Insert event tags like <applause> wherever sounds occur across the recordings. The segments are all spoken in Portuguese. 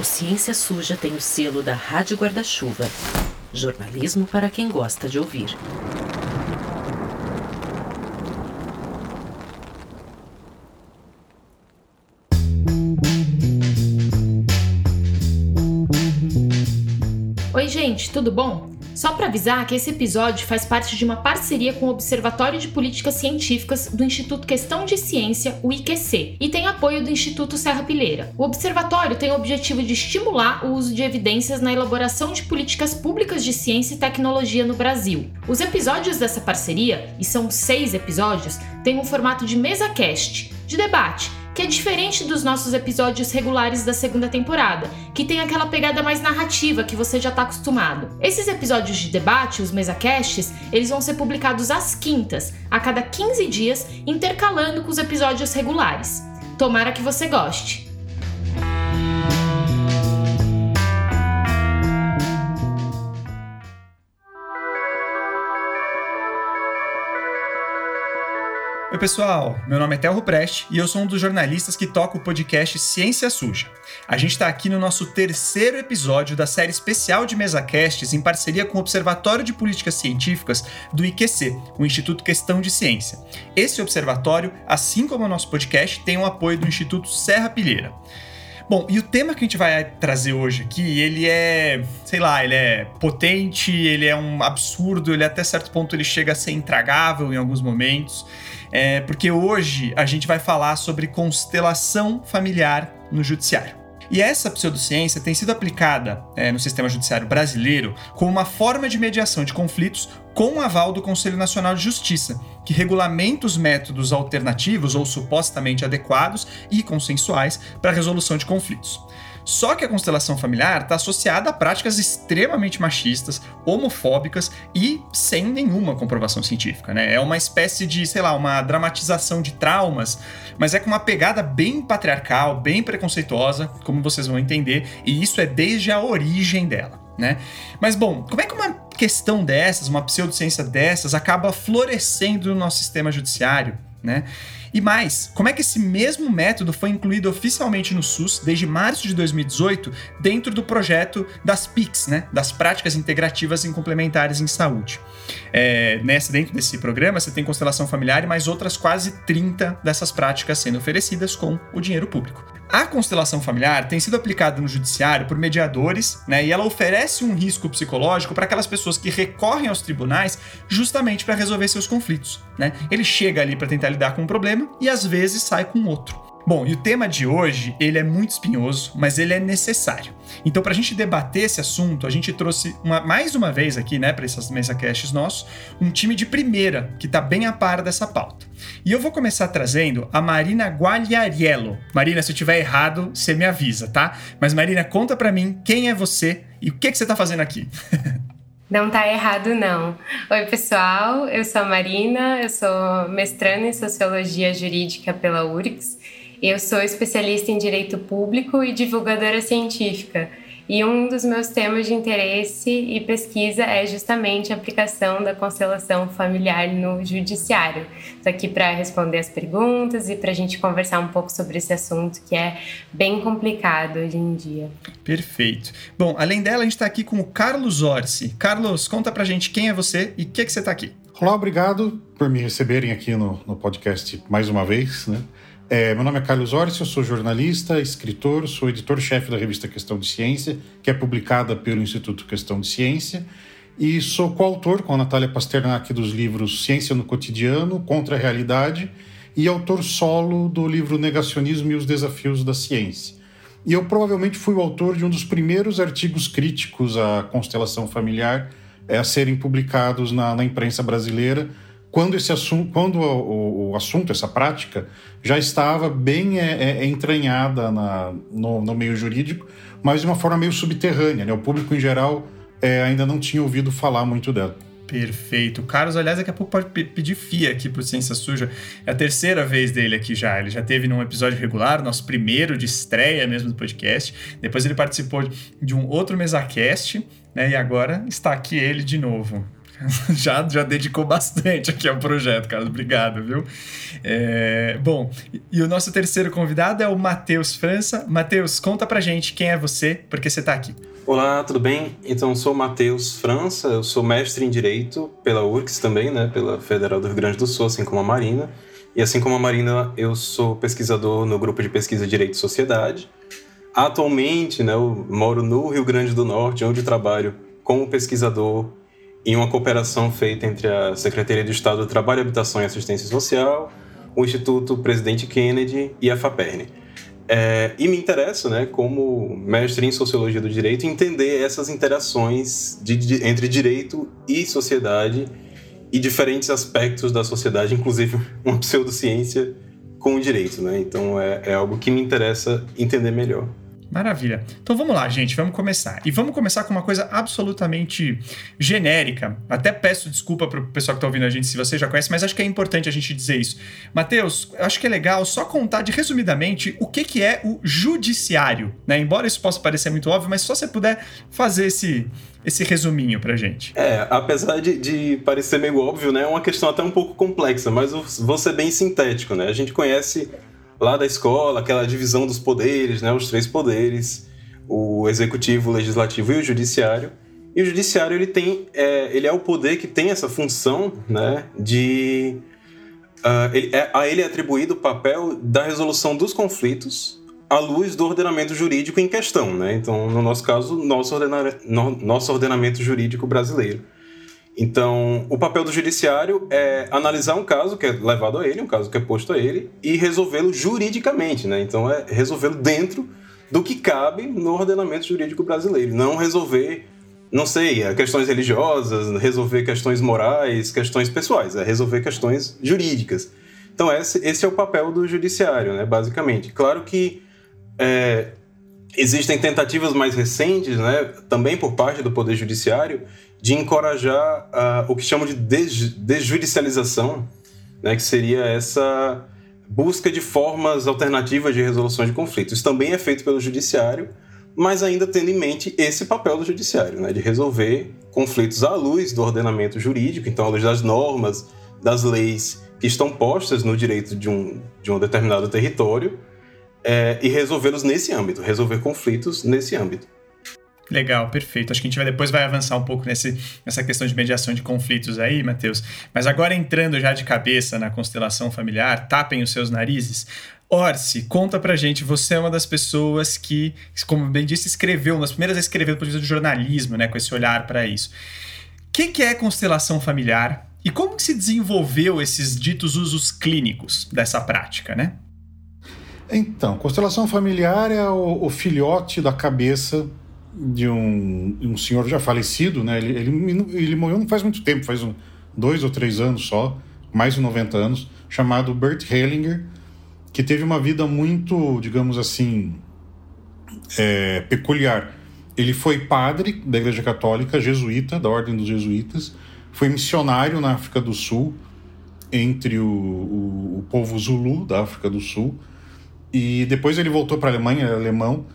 O Ciência Suja tem o selo da Rádio Guarda-Chuva. Jornalismo para quem gosta de ouvir. Oi, gente, tudo bom? Só para avisar que esse episódio faz parte de uma parceria com o Observatório de Políticas Científicas do Instituto Questão de Ciência, o IQC, e tem apoio do Instituto Serra Pilheira. O observatório tem o objetivo de estimular o uso de evidências na elaboração de políticas públicas de ciência e tecnologia no Brasil. Os episódios dessa parceria, e são seis episódios, têm um formato de mesa cast, de debate que é diferente dos nossos episódios regulares da segunda temporada, que tem aquela pegada mais narrativa que você já está acostumado. Esses episódios de debate, os mesacasts, eles vão ser publicados às quintas, a cada 15 dias, intercalando com os episódios regulares. Tomara que você goste. Pessoal. Meu nome é Telro Preste e eu sou um dos jornalistas que toca o podcast Ciência Suja. A gente está aqui no nosso terceiro episódio da série especial de MesaCasts em parceria com o Observatório de Políticas Científicas do IQC, o Instituto Questão de Ciência. Esse observatório, assim como o nosso podcast, tem o apoio do Instituto Serra Pilheira. Bom, e o tema que a gente vai trazer hoje aqui, ele é, sei lá, ele é potente, ele é um absurdo, ele até certo ponto ele chega a ser intragável em alguns momentos. É, porque hoje a gente vai falar sobre constelação familiar no judiciário. E essa pseudociência tem sido aplicada é, no sistema judiciário brasileiro como uma forma de mediação de conflitos com o aval do Conselho Nacional de Justiça, que regulamenta os métodos alternativos ou supostamente adequados e consensuais para a resolução de conflitos. Só que a constelação familiar está associada a práticas extremamente machistas, homofóbicas e sem nenhuma comprovação científica, né? É uma espécie de, sei lá, uma dramatização de traumas, mas é com uma pegada bem patriarcal, bem preconceituosa, como vocês vão entender, e isso é desde a origem dela, né? Mas bom, como é que uma questão dessas, uma pseudociência dessas, acaba florescendo no nosso sistema judiciário, né? E mais, como é que esse mesmo método foi incluído oficialmente no SUS desde março de 2018 dentro do projeto das PICs, né, das Práticas Integrativas e Complementares em Saúde? É, nessa, dentro desse programa, você tem constelação familiar e mais outras quase 30 dessas práticas sendo oferecidas com o dinheiro público. A constelação familiar tem sido aplicada no judiciário por mediadores, né, e ela oferece um risco psicológico para aquelas pessoas que recorrem aos tribunais justamente para resolver seus conflitos. Né? Ele chega ali para tentar lidar com um problema e às vezes sai com outro. Bom, e o tema de hoje, ele é muito espinhoso, mas ele é necessário. Então, para a gente debater esse assunto, a gente trouxe uma, mais uma vez aqui, né, para essas mesa casts nossos, um time de primeira, que está bem a par dessa pauta. E eu vou começar trazendo a Marina Guagliariello. Marina, se eu tiver errado, você me avisa, tá? Mas Marina, conta para mim quem é você e o que, que você está fazendo aqui. <laughs> Não tá errado, não. Oi, pessoal. Eu sou a Marina, eu sou mestranda em Sociologia Jurídica pela URGS eu sou especialista em direito público e divulgadora científica. E um dos meus temas de interesse e pesquisa é justamente a aplicação da constelação familiar no judiciário. Estou aqui para responder as perguntas e para a gente conversar um pouco sobre esse assunto que é bem complicado hoje em dia. Perfeito. Bom, além dela, a gente está aqui com o Carlos Orsi. Carlos, conta para a gente quem é você e o que, é que você está aqui. Olá, obrigado por me receberem aqui no, no podcast mais uma vez. Né? É, meu nome é Carlos Orsi, eu sou jornalista, escritor, sou editor-chefe da revista Questão de Ciência, que é publicada pelo Instituto Questão de Ciência, e sou coautor com a Natália Pasternak dos livros Ciência no Cotidiano, Contra a Realidade, e autor solo do livro Negacionismo e os Desafios da Ciência. E eu provavelmente fui o autor de um dos primeiros artigos críticos à constelação familiar é, a serem publicados na, na imprensa brasileira, quando esse assunto, quando o, o, assunto, essa prática, já estava bem é, é, é, entranhada na, no, no, meio jurídico, mas de uma forma meio subterrânea. Né? O público em geral é, ainda não tinha ouvido falar muito dela. Perfeito. Carlos, aliás, daqui a pouco pode pedir FIA aqui pro Ciência Suja. É a terceira vez dele aqui já. Ele já teve num episódio regular, nosso primeiro de estreia mesmo do podcast. Depois ele participou de um outro MesaCast, né? E agora está aqui ele de novo. <laughs> já, já dedicou bastante aqui ao projeto, Carlos. Obrigado, viu? É, bom, e o nosso terceiro convidado é o Matheus França. Matheus, conta pra gente quem é você, por que você tá aqui. Olá, tudo bem? Então, sou Matheus França, eu sou mestre em Direito pela URCS também, né, pela Federal do Rio Grande do Sul, assim como a Marina. E assim como a Marina, eu sou pesquisador no grupo de pesquisa Direito e Sociedade. Atualmente, né, eu moro no Rio Grande do Norte, onde trabalho como pesquisador em uma cooperação feita entre a Secretaria de Estado do Trabalho, Habitação e Assistência Social, o Instituto Presidente Kennedy e a FAPERN. É, e me interessa, né, como mestre em Sociologia do Direito, entender essas interações de, de, entre direito e sociedade e diferentes aspectos da sociedade, inclusive <laughs> uma pseudociência com o direito. Né? Então é, é algo que me interessa entender melhor. Maravilha. Então vamos lá, gente, vamos começar. E vamos começar com uma coisa absolutamente genérica. Até peço desculpa para o pessoal que está ouvindo a gente se você já conhece, mas acho que é importante a gente dizer isso. Matheus, acho que é legal só contar de resumidamente o que, que é o judiciário, né? Embora isso possa parecer muito óbvio, mas só você puder fazer esse, esse resuminho pra gente. É, apesar de, de, parecer meio óbvio, né? É uma questão até um pouco complexa, mas vou ser bem sintético, né? A gente conhece lá da escola, aquela divisão dos poderes, né, os três poderes, o executivo, o legislativo e o judiciário. E o judiciário ele tem, é, ele é o poder que tem essa função, né, de uh, ele, é, a ele é atribuído o papel da resolução dos conflitos à luz do ordenamento jurídico em questão, né? Então, no nosso caso, nosso, ordena, no, nosso ordenamento jurídico brasileiro. Então, o papel do judiciário é analisar um caso que é levado a ele, um caso que é posto a ele, e resolvê-lo juridicamente, né? Então, é resolvê-lo dentro do que cabe no ordenamento jurídico brasileiro, não resolver, não sei, é, questões religiosas, resolver questões morais, questões pessoais, é resolver questões jurídicas. Então, esse, é o papel do judiciário, né? Basicamente. Claro que é, existem tentativas mais recentes, né, também por parte do Poder Judiciário, de encorajar uh, o que chamam de desjudicialização, né, que seria essa busca de formas alternativas de resolução de conflitos. Isso também é feito pelo judiciário, mas ainda tendo em mente esse papel do judiciário, né, de resolver conflitos à luz do ordenamento jurídico, então à luz das normas, das leis que estão postas no direito de um, de um determinado território, é, e resolvê-los nesse âmbito, resolver conflitos nesse âmbito. Legal, perfeito. Acho que a gente vai depois vai avançar um pouco nesse, nessa questão de mediação de conflitos aí, Matheus. Mas agora entrando já de cabeça na constelação familiar, tapem os seus narizes. Orsi, conta pra gente, você é uma das pessoas que, como bem disse, escreveu, das primeiras a escrever do ponto de vista do jornalismo, né, com esse olhar para isso. O que, que é constelação familiar e como se desenvolveu esses ditos usos clínicos dessa prática, né? Então, constelação familiar é o, o filhote da cabeça de um, um senhor já falecido, né? Ele, ele, ele morreu não faz muito tempo, faz um, dois ou três anos só, mais de 90 anos, chamado Bert Hellinger, que teve uma vida muito, digamos assim, é, peculiar. Ele foi padre da Igreja Católica, jesuíta, da Ordem dos Jesuítas, foi missionário na África do Sul, entre o, o, o povo Zulu da África do Sul, e depois ele voltou para a Alemanha, ele é alemão,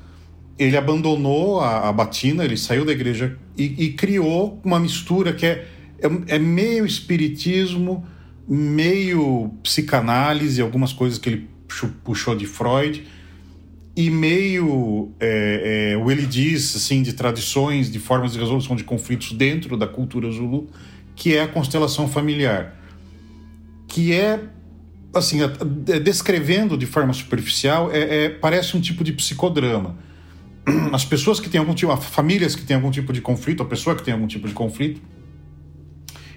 ele abandonou a, a batina, ele saiu da igreja e, e criou uma mistura que é, é, é, meio espiritismo, meio psicanálise, algumas coisas que ele puxou de Freud, e meio é, é, o ele diz assim de tradições, de formas de resolução de conflitos dentro da cultura Zulu, que é a constelação familiar, que é assim descrevendo de forma superficial é, é parece um tipo de psicodrama as pessoas que têm algum tipo, famílias que têm algum tipo de conflito, a pessoa que tem algum tipo de conflito,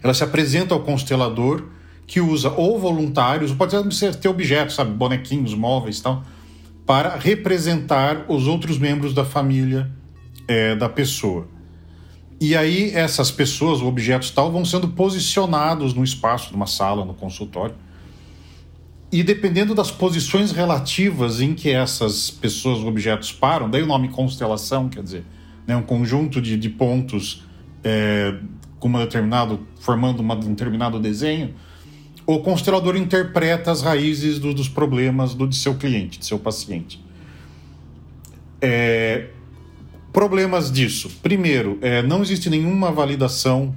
ela se apresenta ao constelador que usa ou voluntários, ou pode ser ter objetos, sabe, bonequinhos, móveis, tal, para representar os outros membros da família é, da pessoa. E aí essas pessoas, objetos tal, vão sendo posicionados no espaço, numa sala, no consultório, e dependendo das posições relativas em que essas pessoas, objetos param, daí o nome constelação, quer dizer, né, um conjunto de, de pontos é, com uma determinado, formando uma, um determinado desenho, o constelador interpreta as raízes do, dos problemas do, de seu cliente, de seu paciente. É, problemas disso. Primeiro, é, não existe nenhuma validação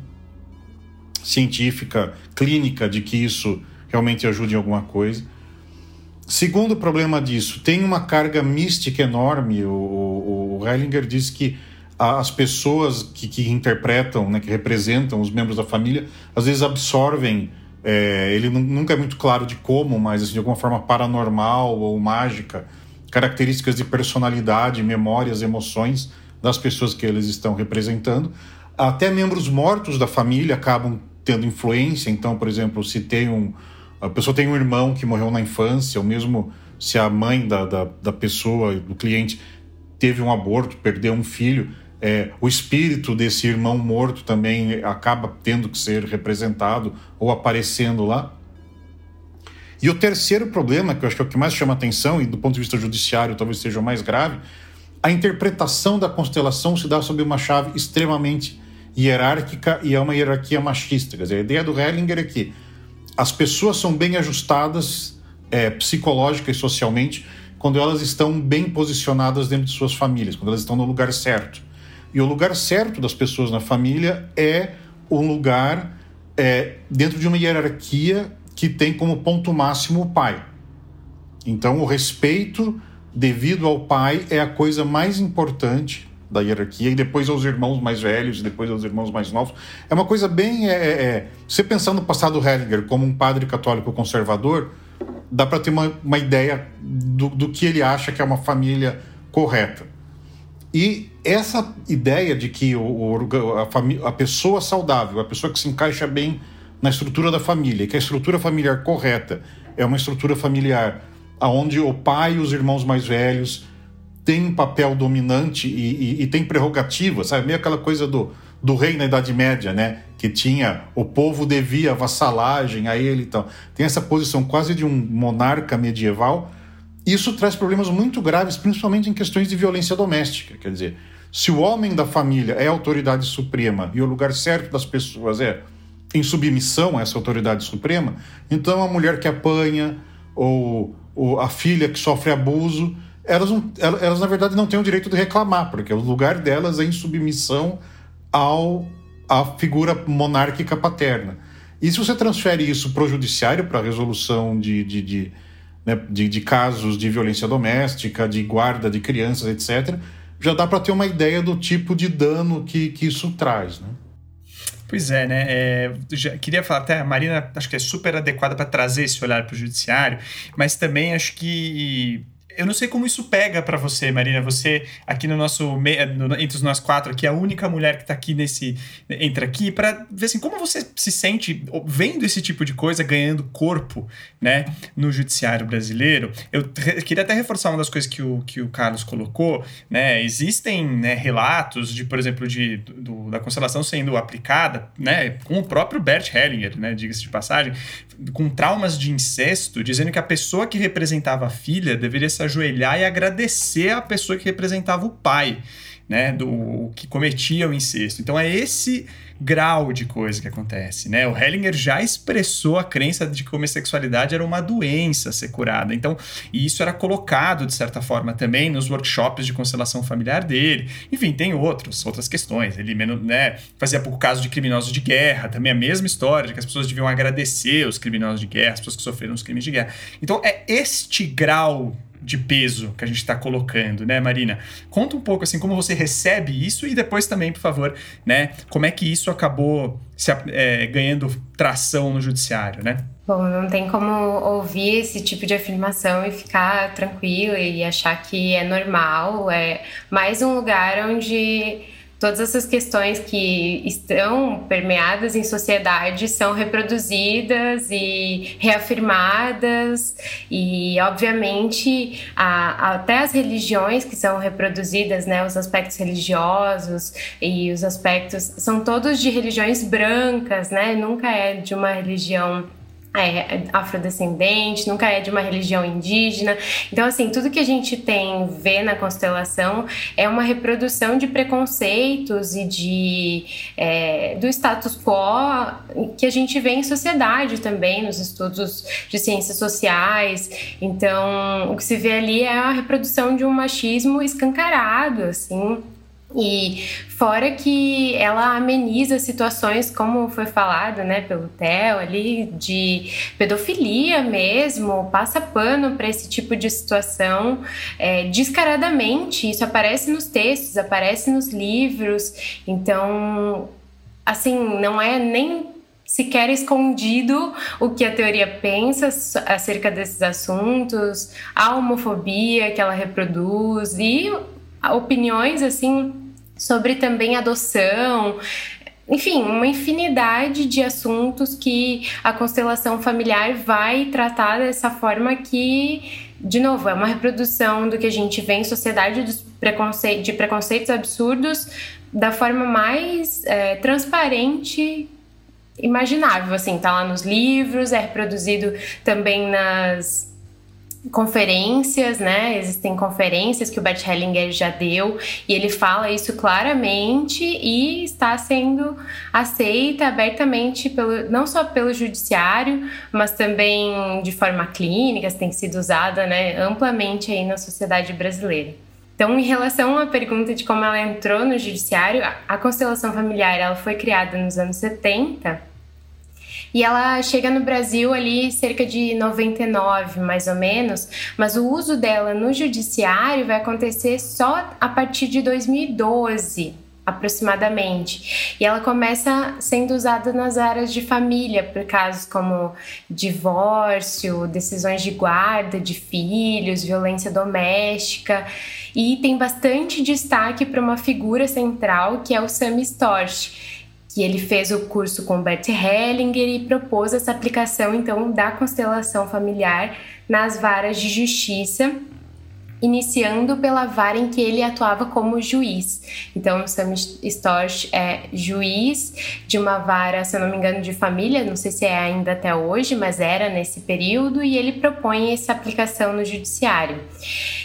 científica, clínica, de que isso realmente ajude em alguma coisa. Segundo problema disso, tem uma carga mística enorme. O, o, o Heilinger diz que as pessoas que, que interpretam, né, que representam os membros da família, às vezes absorvem. É, ele nunca é muito claro de como, mas assim, de alguma forma paranormal ou mágica, características de personalidade, memórias, emoções das pessoas que eles estão representando. Até membros mortos da família acabam tendo influência. Então, por exemplo, se tem um, a pessoa tem um irmão que morreu na infância, ou mesmo se a mãe da, da, da pessoa, do cliente, teve um aborto, perdeu um filho, é, o espírito desse irmão morto também acaba tendo que ser representado ou aparecendo lá. E o terceiro problema, que eu acho que é o que mais chama atenção, e do ponto de vista judiciário talvez seja o mais grave, a interpretação da constelação se dá sob uma chave extremamente hierárquica e é uma hierarquia machista. Quer dizer, a ideia do Hellinger é que as pessoas são bem ajustadas é, psicológica e socialmente quando elas estão bem posicionadas dentro de suas famílias, quando elas estão no lugar certo. E o lugar certo das pessoas na família é um lugar é, dentro de uma hierarquia que tem como ponto máximo o pai. Então, o respeito devido ao pai é a coisa mais importante da hierarquia, e depois aos irmãos mais velhos, e depois aos irmãos mais novos. É uma coisa bem. É, é, é você pensando no passado Hellinger como um padre católico conservador, dá para ter uma, uma ideia do, do que ele acha que é uma família correta. E essa ideia de que o, o, a, a, pessoa saudável, a pessoa que se encaixa bem na estrutura da família, que a estrutura familiar correta é uma estrutura familiar onde o pai e os irmãos mais velhos têm um papel dominante e, e, e tem prerrogativa, sabe? Meio aquela coisa do, do rei na Idade Média, né? Que tinha o povo devia vassalagem a ele e tal. Tem essa posição quase de um monarca medieval isso traz problemas muito graves, principalmente em questões de violência doméstica. Quer dizer, se o homem da família é a autoridade suprema e o lugar certo das pessoas é em submissão a essa autoridade suprema, então a mulher que apanha ou, ou a filha que sofre abuso, elas, não, elas na verdade não têm o direito de reclamar, porque o lugar delas é em submissão ao à figura monárquica paterna. E se você transfere isso para o judiciário, para a resolução de, de, de né, de, de, casos de violência doméstica, de guarda de crianças, etc., já dá para ter uma ideia do tipo de dano que, que isso traz. Né? Pois é, né? É, já queria falar até, a Marina acho que é super adequada para trazer esse olhar para o judiciário, mas também acho que eu não sei como isso pega para você, Marina. Você aqui no nosso no, entre os nós quatro aqui, a única mulher que tá aqui nesse entra aqui para ver assim como você se sente vendo esse tipo de coisa ganhando corpo, né, no judiciário brasileiro. Eu queria até reforçar uma das coisas que o, que o Carlos colocou, né? Existem né, relatos de, por exemplo, de do, da constelação sendo aplicada, né, com o próprio Bert Hellinger, né, diga-se de passagem, com traumas de incesto, dizendo que a pessoa que representava a filha deveria se ajoelhar e agradecer a pessoa que representava o pai, né, do que cometia o incesto. Então é esse grau de coisa que acontece, né? O Hellinger já expressou a crença de que homossexualidade era uma doença a ser curada. Então, e isso era colocado de certa forma também nos workshops de constelação familiar dele. Enfim, tem outros, outras questões. Ele né, fazia pouco caso de criminosos de guerra, também a mesma história de que as pessoas deviam agradecer os criminosos de guerra, as pessoas que sofreram os crimes de guerra. Então, é este grau de peso que a gente está colocando, né, Marina? Conta um pouco assim como você recebe isso e depois também, por favor, né, como é que isso acabou se, é, ganhando tração no judiciário, né? Bom, não tem como ouvir esse tipo de afirmação e ficar tranquilo e achar que é normal, é mais um lugar onde todas essas questões que estão permeadas em sociedade são reproduzidas e reafirmadas. E obviamente a, até as religiões que são reproduzidas né os aspectos religiosos e os aspectos são todos de religiões brancas né nunca é de uma religião é, afrodescendente, nunca é de uma religião indígena. Então, assim, tudo que a gente tem, vê na constelação é uma reprodução de preconceitos e de é, do status quo que a gente vê em sociedade também, nos estudos de ciências sociais. Então, o que se vê ali é a reprodução de um machismo escancarado, assim, E fora que ela ameniza situações, como foi falado, né, pelo Theo ali, de pedofilia mesmo, passa pano para esse tipo de situação é, descaradamente. Isso aparece nos textos, aparece nos livros. Então, assim, não é nem sequer escondido o que a teoria pensa acerca desses assuntos, a homofobia que ela reproduz e opiniões assim sobre também adoção, enfim, uma infinidade de assuntos que a constelação familiar vai tratar dessa forma que, de novo, é uma reprodução do que a gente vê em sociedade de preconceitos absurdos da forma mais é, transparente imaginável, assim, tá lá nos livros, é reproduzido também nas conferências, né? Existem conferências que o Bert Hellinger já deu e ele fala isso claramente e está sendo aceita abertamente pelo não só pelo judiciário, mas também de forma clínica, tem sido usada, né, amplamente aí na sociedade brasileira. Então, em relação à pergunta de como ela entrou no judiciário, a constelação familiar ela foi criada nos anos 70 e ela chega no Brasil ali cerca de 99, mais ou menos, mas o uso dela no judiciário vai acontecer só a partir de 2012 aproximadamente. E ela começa sendo usada nas áreas de família, por casos como divórcio, decisões de guarda de filhos, violência doméstica, e tem bastante destaque para uma figura central que é o Sam Storch que ele fez o curso com Bert Hellinger e propôs essa aplicação então da constelação familiar nas varas de justiça, iniciando pela vara em que ele atuava como juiz. Então, Sam Storch é juiz de uma vara, se eu não me engano, de família, não sei se é ainda até hoje, mas era nesse período, e ele propõe essa aplicação no judiciário.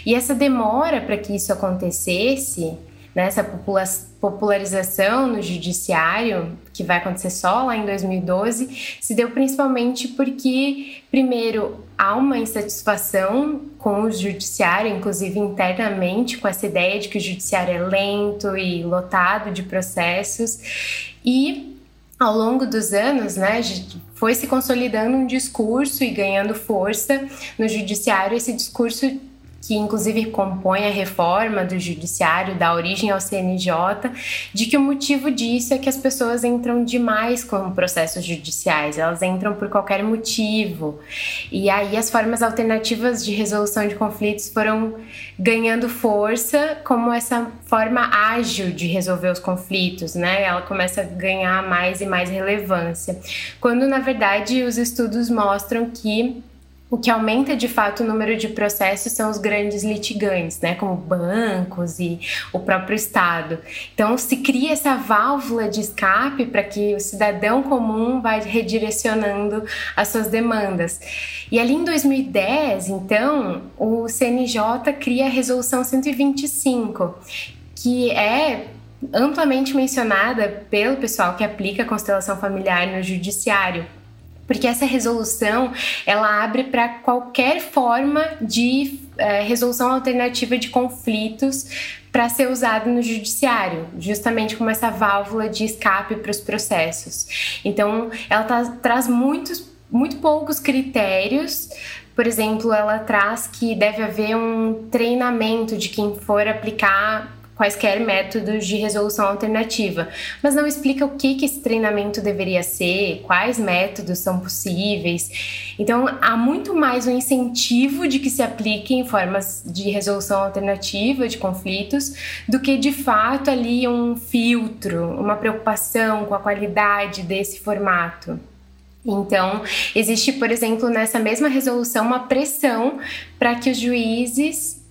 E essa demora para que isso acontecesse, né, essa população popularização no judiciário, que vai acontecer só lá em 2012, se deu principalmente porque, primeiro, há uma insatisfação com o judiciário, inclusive internamente, com essa ideia de que o judiciário é lento e lotado de processos, e ao longo dos anos, né, foi se consolidando um discurso e ganhando força no judiciário esse discurso que inclusive compõe a reforma do judiciário, da origem ao CNJ, de que o motivo disso é que as pessoas entram demais com processos judiciais, elas entram por qualquer motivo. E aí as formas alternativas de resolução de conflitos foram ganhando força como essa forma ágil de resolver os conflitos, né? Ela começa a ganhar mais e mais relevância. Quando na verdade os estudos mostram que o que aumenta de fato o número de processos são os grandes litigantes, né, como bancos e o próprio Estado. Então, se cria essa válvula de escape para que o cidadão comum vai redirecionando as suas demandas. E ali em 2010, então, o CNJ cria a Resolução 125, que é amplamente mencionada pelo pessoal que aplica a constelação familiar no judiciário porque essa resolução ela abre para qualquer forma de é, resolução alternativa de conflitos para ser usado no judiciário, justamente como essa válvula de escape para os processos. Então, ela tá, traz muitos, muito poucos critérios. Por exemplo, ela traz que deve haver um treinamento de quem for aplicar quaisquer métodos de resolução alternativa, mas não explica o que, que esse treinamento deveria ser, quais métodos são possíveis. Então, há muito mais um incentivo de que se apliquem formas de resolução alternativa de conflitos do que de fato ali um filtro, uma preocupação com a qualidade desse formato. Então, existe, por exemplo, nessa mesma resolução uma pressão para que os juízes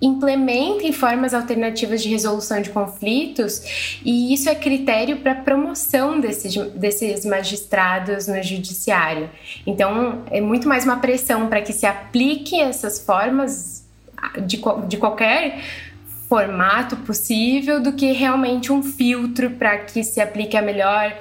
implementem formas alternativas de resolução de conflitos e isso é critério para promoção desses, desses magistrados no judiciário. Então, é muito mais uma pressão para que se apliquem essas formas de, de qualquer formato possível do que realmente um filtro para que se aplique a melhor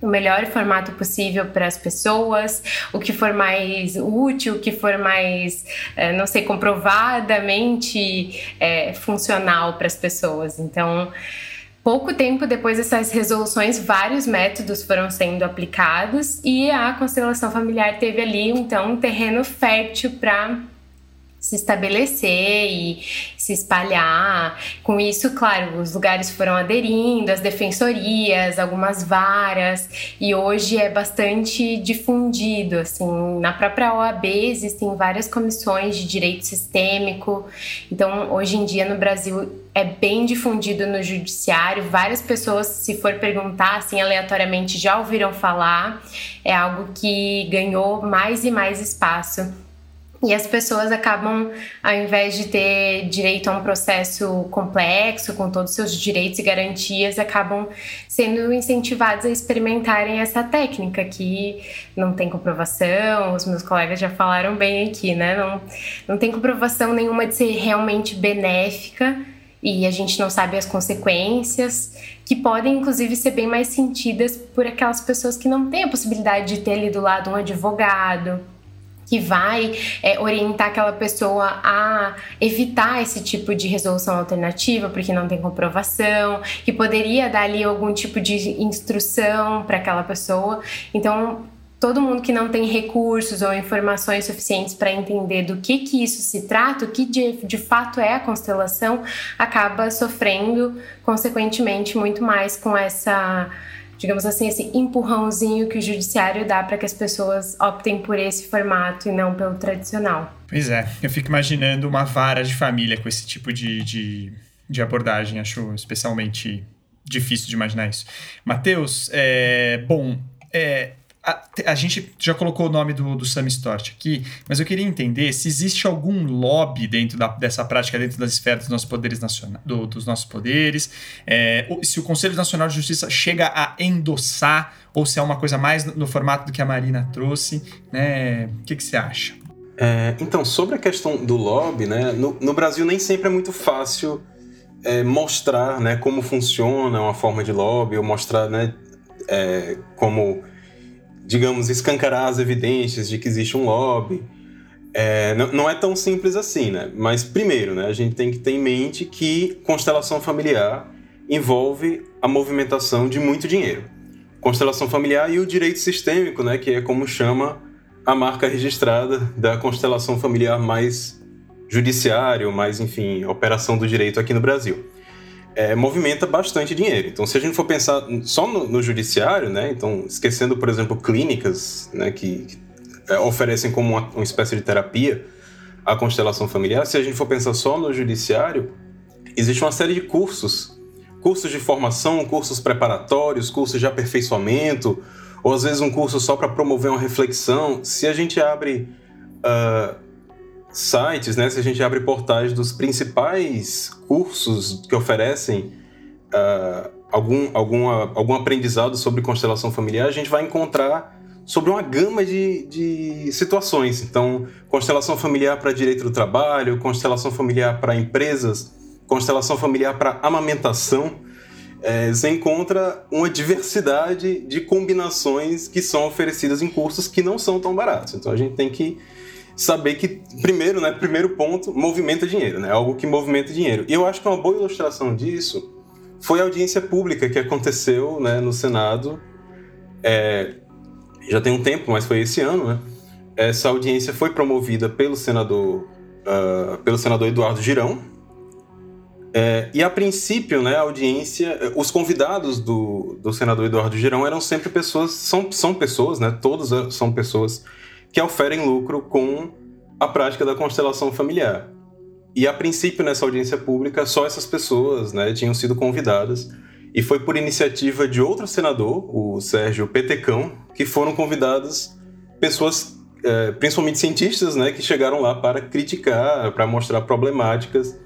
o melhor formato possível para as pessoas, o que for mais útil, o que for mais, é, não sei, comprovadamente é, funcional para as pessoas. Então, pouco tempo depois dessas resoluções, vários métodos foram sendo aplicados e a constelação familiar teve ali, então, um terreno fértil para se estabelecer e se espalhar. Com isso, claro, os lugares foram aderindo, as defensorias, algumas varas, e hoje é bastante difundido. Assim, na própria OAB existem várias comissões de direito sistêmico. Então, hoje em dia no Brasil é bem difundido no judiciário. Várias pessoas, se for perguntar assim aleatoriamente, já ouviram falar. É algo que ganhou mais e mais espaço e as pessoas acabam, ao invés de ter direito a um processo complexo, com todos os seus direitos e garantias, acabam sendo incentivados a experimentarem essa técnica que não tem comprovação, os meus colegas já falaram bem aqui, né? Não, não tem comprovação nenhuma de ser realmente benéfica e a gente não sabe as consequências, que podem inclusive ser bem mais sentidas por aquelas pessoas que não têm a possibilidade de ter ali do lado um advogado que vai é, orientar aquela pessoa a evitar esse tipo de resolução alternativa, porque não tem comprovação, que poderia dar ali algum tipo de instrução para aquela pessoa. Então, todo mundo que não tem recursos ou informações suficientes para entender do que, que isso se trata, o que de, de fato é a constelação, acaba sofrendo, consequentemente, muito mais com essa digamos assim, esse empurrãozinho que o judiciário dá para que as pessoas optem por esse formato e não pelo tradicional. Pois é, eu fico imaginando uma vara de família com esse tipo de, de, de abordagem, acho especialmente difícil de imaginar isso. Matheus, é, bom, é, a, a, gente já colocou o nome do, do Sam Stort aqui, mas eu queria entender se existe algum lobby dentro da, dessa prática, dentro das esferas dos nossos poderes, nacionais, do, dos nossos poderes, é, se o Conselho Nacional de Justiça chega a endossar, ou se é uma coisa mais no, no formato do que a Marina trouxe, né? O que, que você acha? É, então, sobre a questão do lobby, né, no, no Brasil nem sempre é muito fácil é, mostrar né, como funciona uma forma de lobby, ou mostrar né, é, como digamos, escancarar as evidências de que existe um lobby. É, não, não, é tão simples assim, né? Mas, primeiro, né, a gente tem que ter em mente que constelação familiar envolve a movimentação de muito dinheiro. Constelação familiar e o direito sistêmico, né, que é como chama a marca registrada da constelação familiar mais judiciário, mais, enfim, operação do direito aqui no Brasil é, movimenta bastante dinheiro. Então, se a gente for pensar só no, no judiciário, né, então esquecendo, por exemplo, clínicas né, que, que é, oferecem como uma, uma, espécie de terapia a constelação familiar, se a gente for pensar só no judiciário, existe uma série de cursos, cursos de formação, cursos preparatórios, cursos de aperfeiçoamento, ou às vezes um curso só para promover uma reflexão. Se a gente abre uh, sites, né, se a gente abre portais dos principais cursos que oferecem uh, algum, alguma, algum aprendizado sobre constelação familiar, a gente vai encontrar sobre uma gama de, de situações. Então, constelação familiar para direito do trabalho, constelação familiar para empresas, constelação familiar para amamentação. É, você encontra uma diversidade de combinações que são oferecidas em cursos que não são tão baratos. Então, a gente tem que saber que, primeiro, né, primeiro ponto, movimenta dinheiro, né? Algo que movimenta dinheiro. E eu acho que uma boa ilustração disso foi a audiência pública que aconteceu né, no Senado. É, já tem um tempo, mas foi esse ano, né? Essa audiência foi promovida pelo senador, uh, pelo senador Eduardo Girão. É, e a princípio, né, a audiência, os convidados do, do senador Eduardo Girão eram sempre pessoas, são, são pessoas, né? Todos são pessoas que oferem lucro com a prática da constelação familiar. E a princípio, nessa audiência pública, só essas pessoas né, tinham sido convidadas. E foi por iniciativa de outro senador, o Sérgio Petecão, que foram convidadas pessoas, é, principalmente cientistas, né, que chegaram lá para criticar, para mostrar problemáticas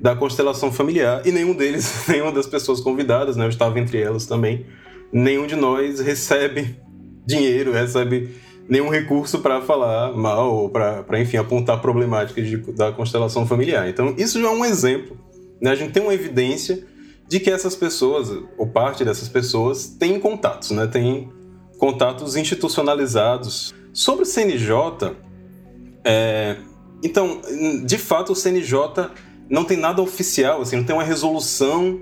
da constelação familiar. E nenhum deles, <laughs> nenhuma das pessoas convidadas, né, eu estava entre elas também, nenhum de nós recebe dinheiro, recebe nenhum recurso para falar mal ou para, enfim, apontar problemáticas de, da constelação familiar. Então, isso já é um exemplo. Né? A gente tem uma evidência de que essas pessoas, ou parte dessas pessoas, tem contatos, né? Tem contatos institucionalizados. Sobre o CNJ, é... então, de fato, o CNJ não tem nada oficial, assim, não tem uma resolução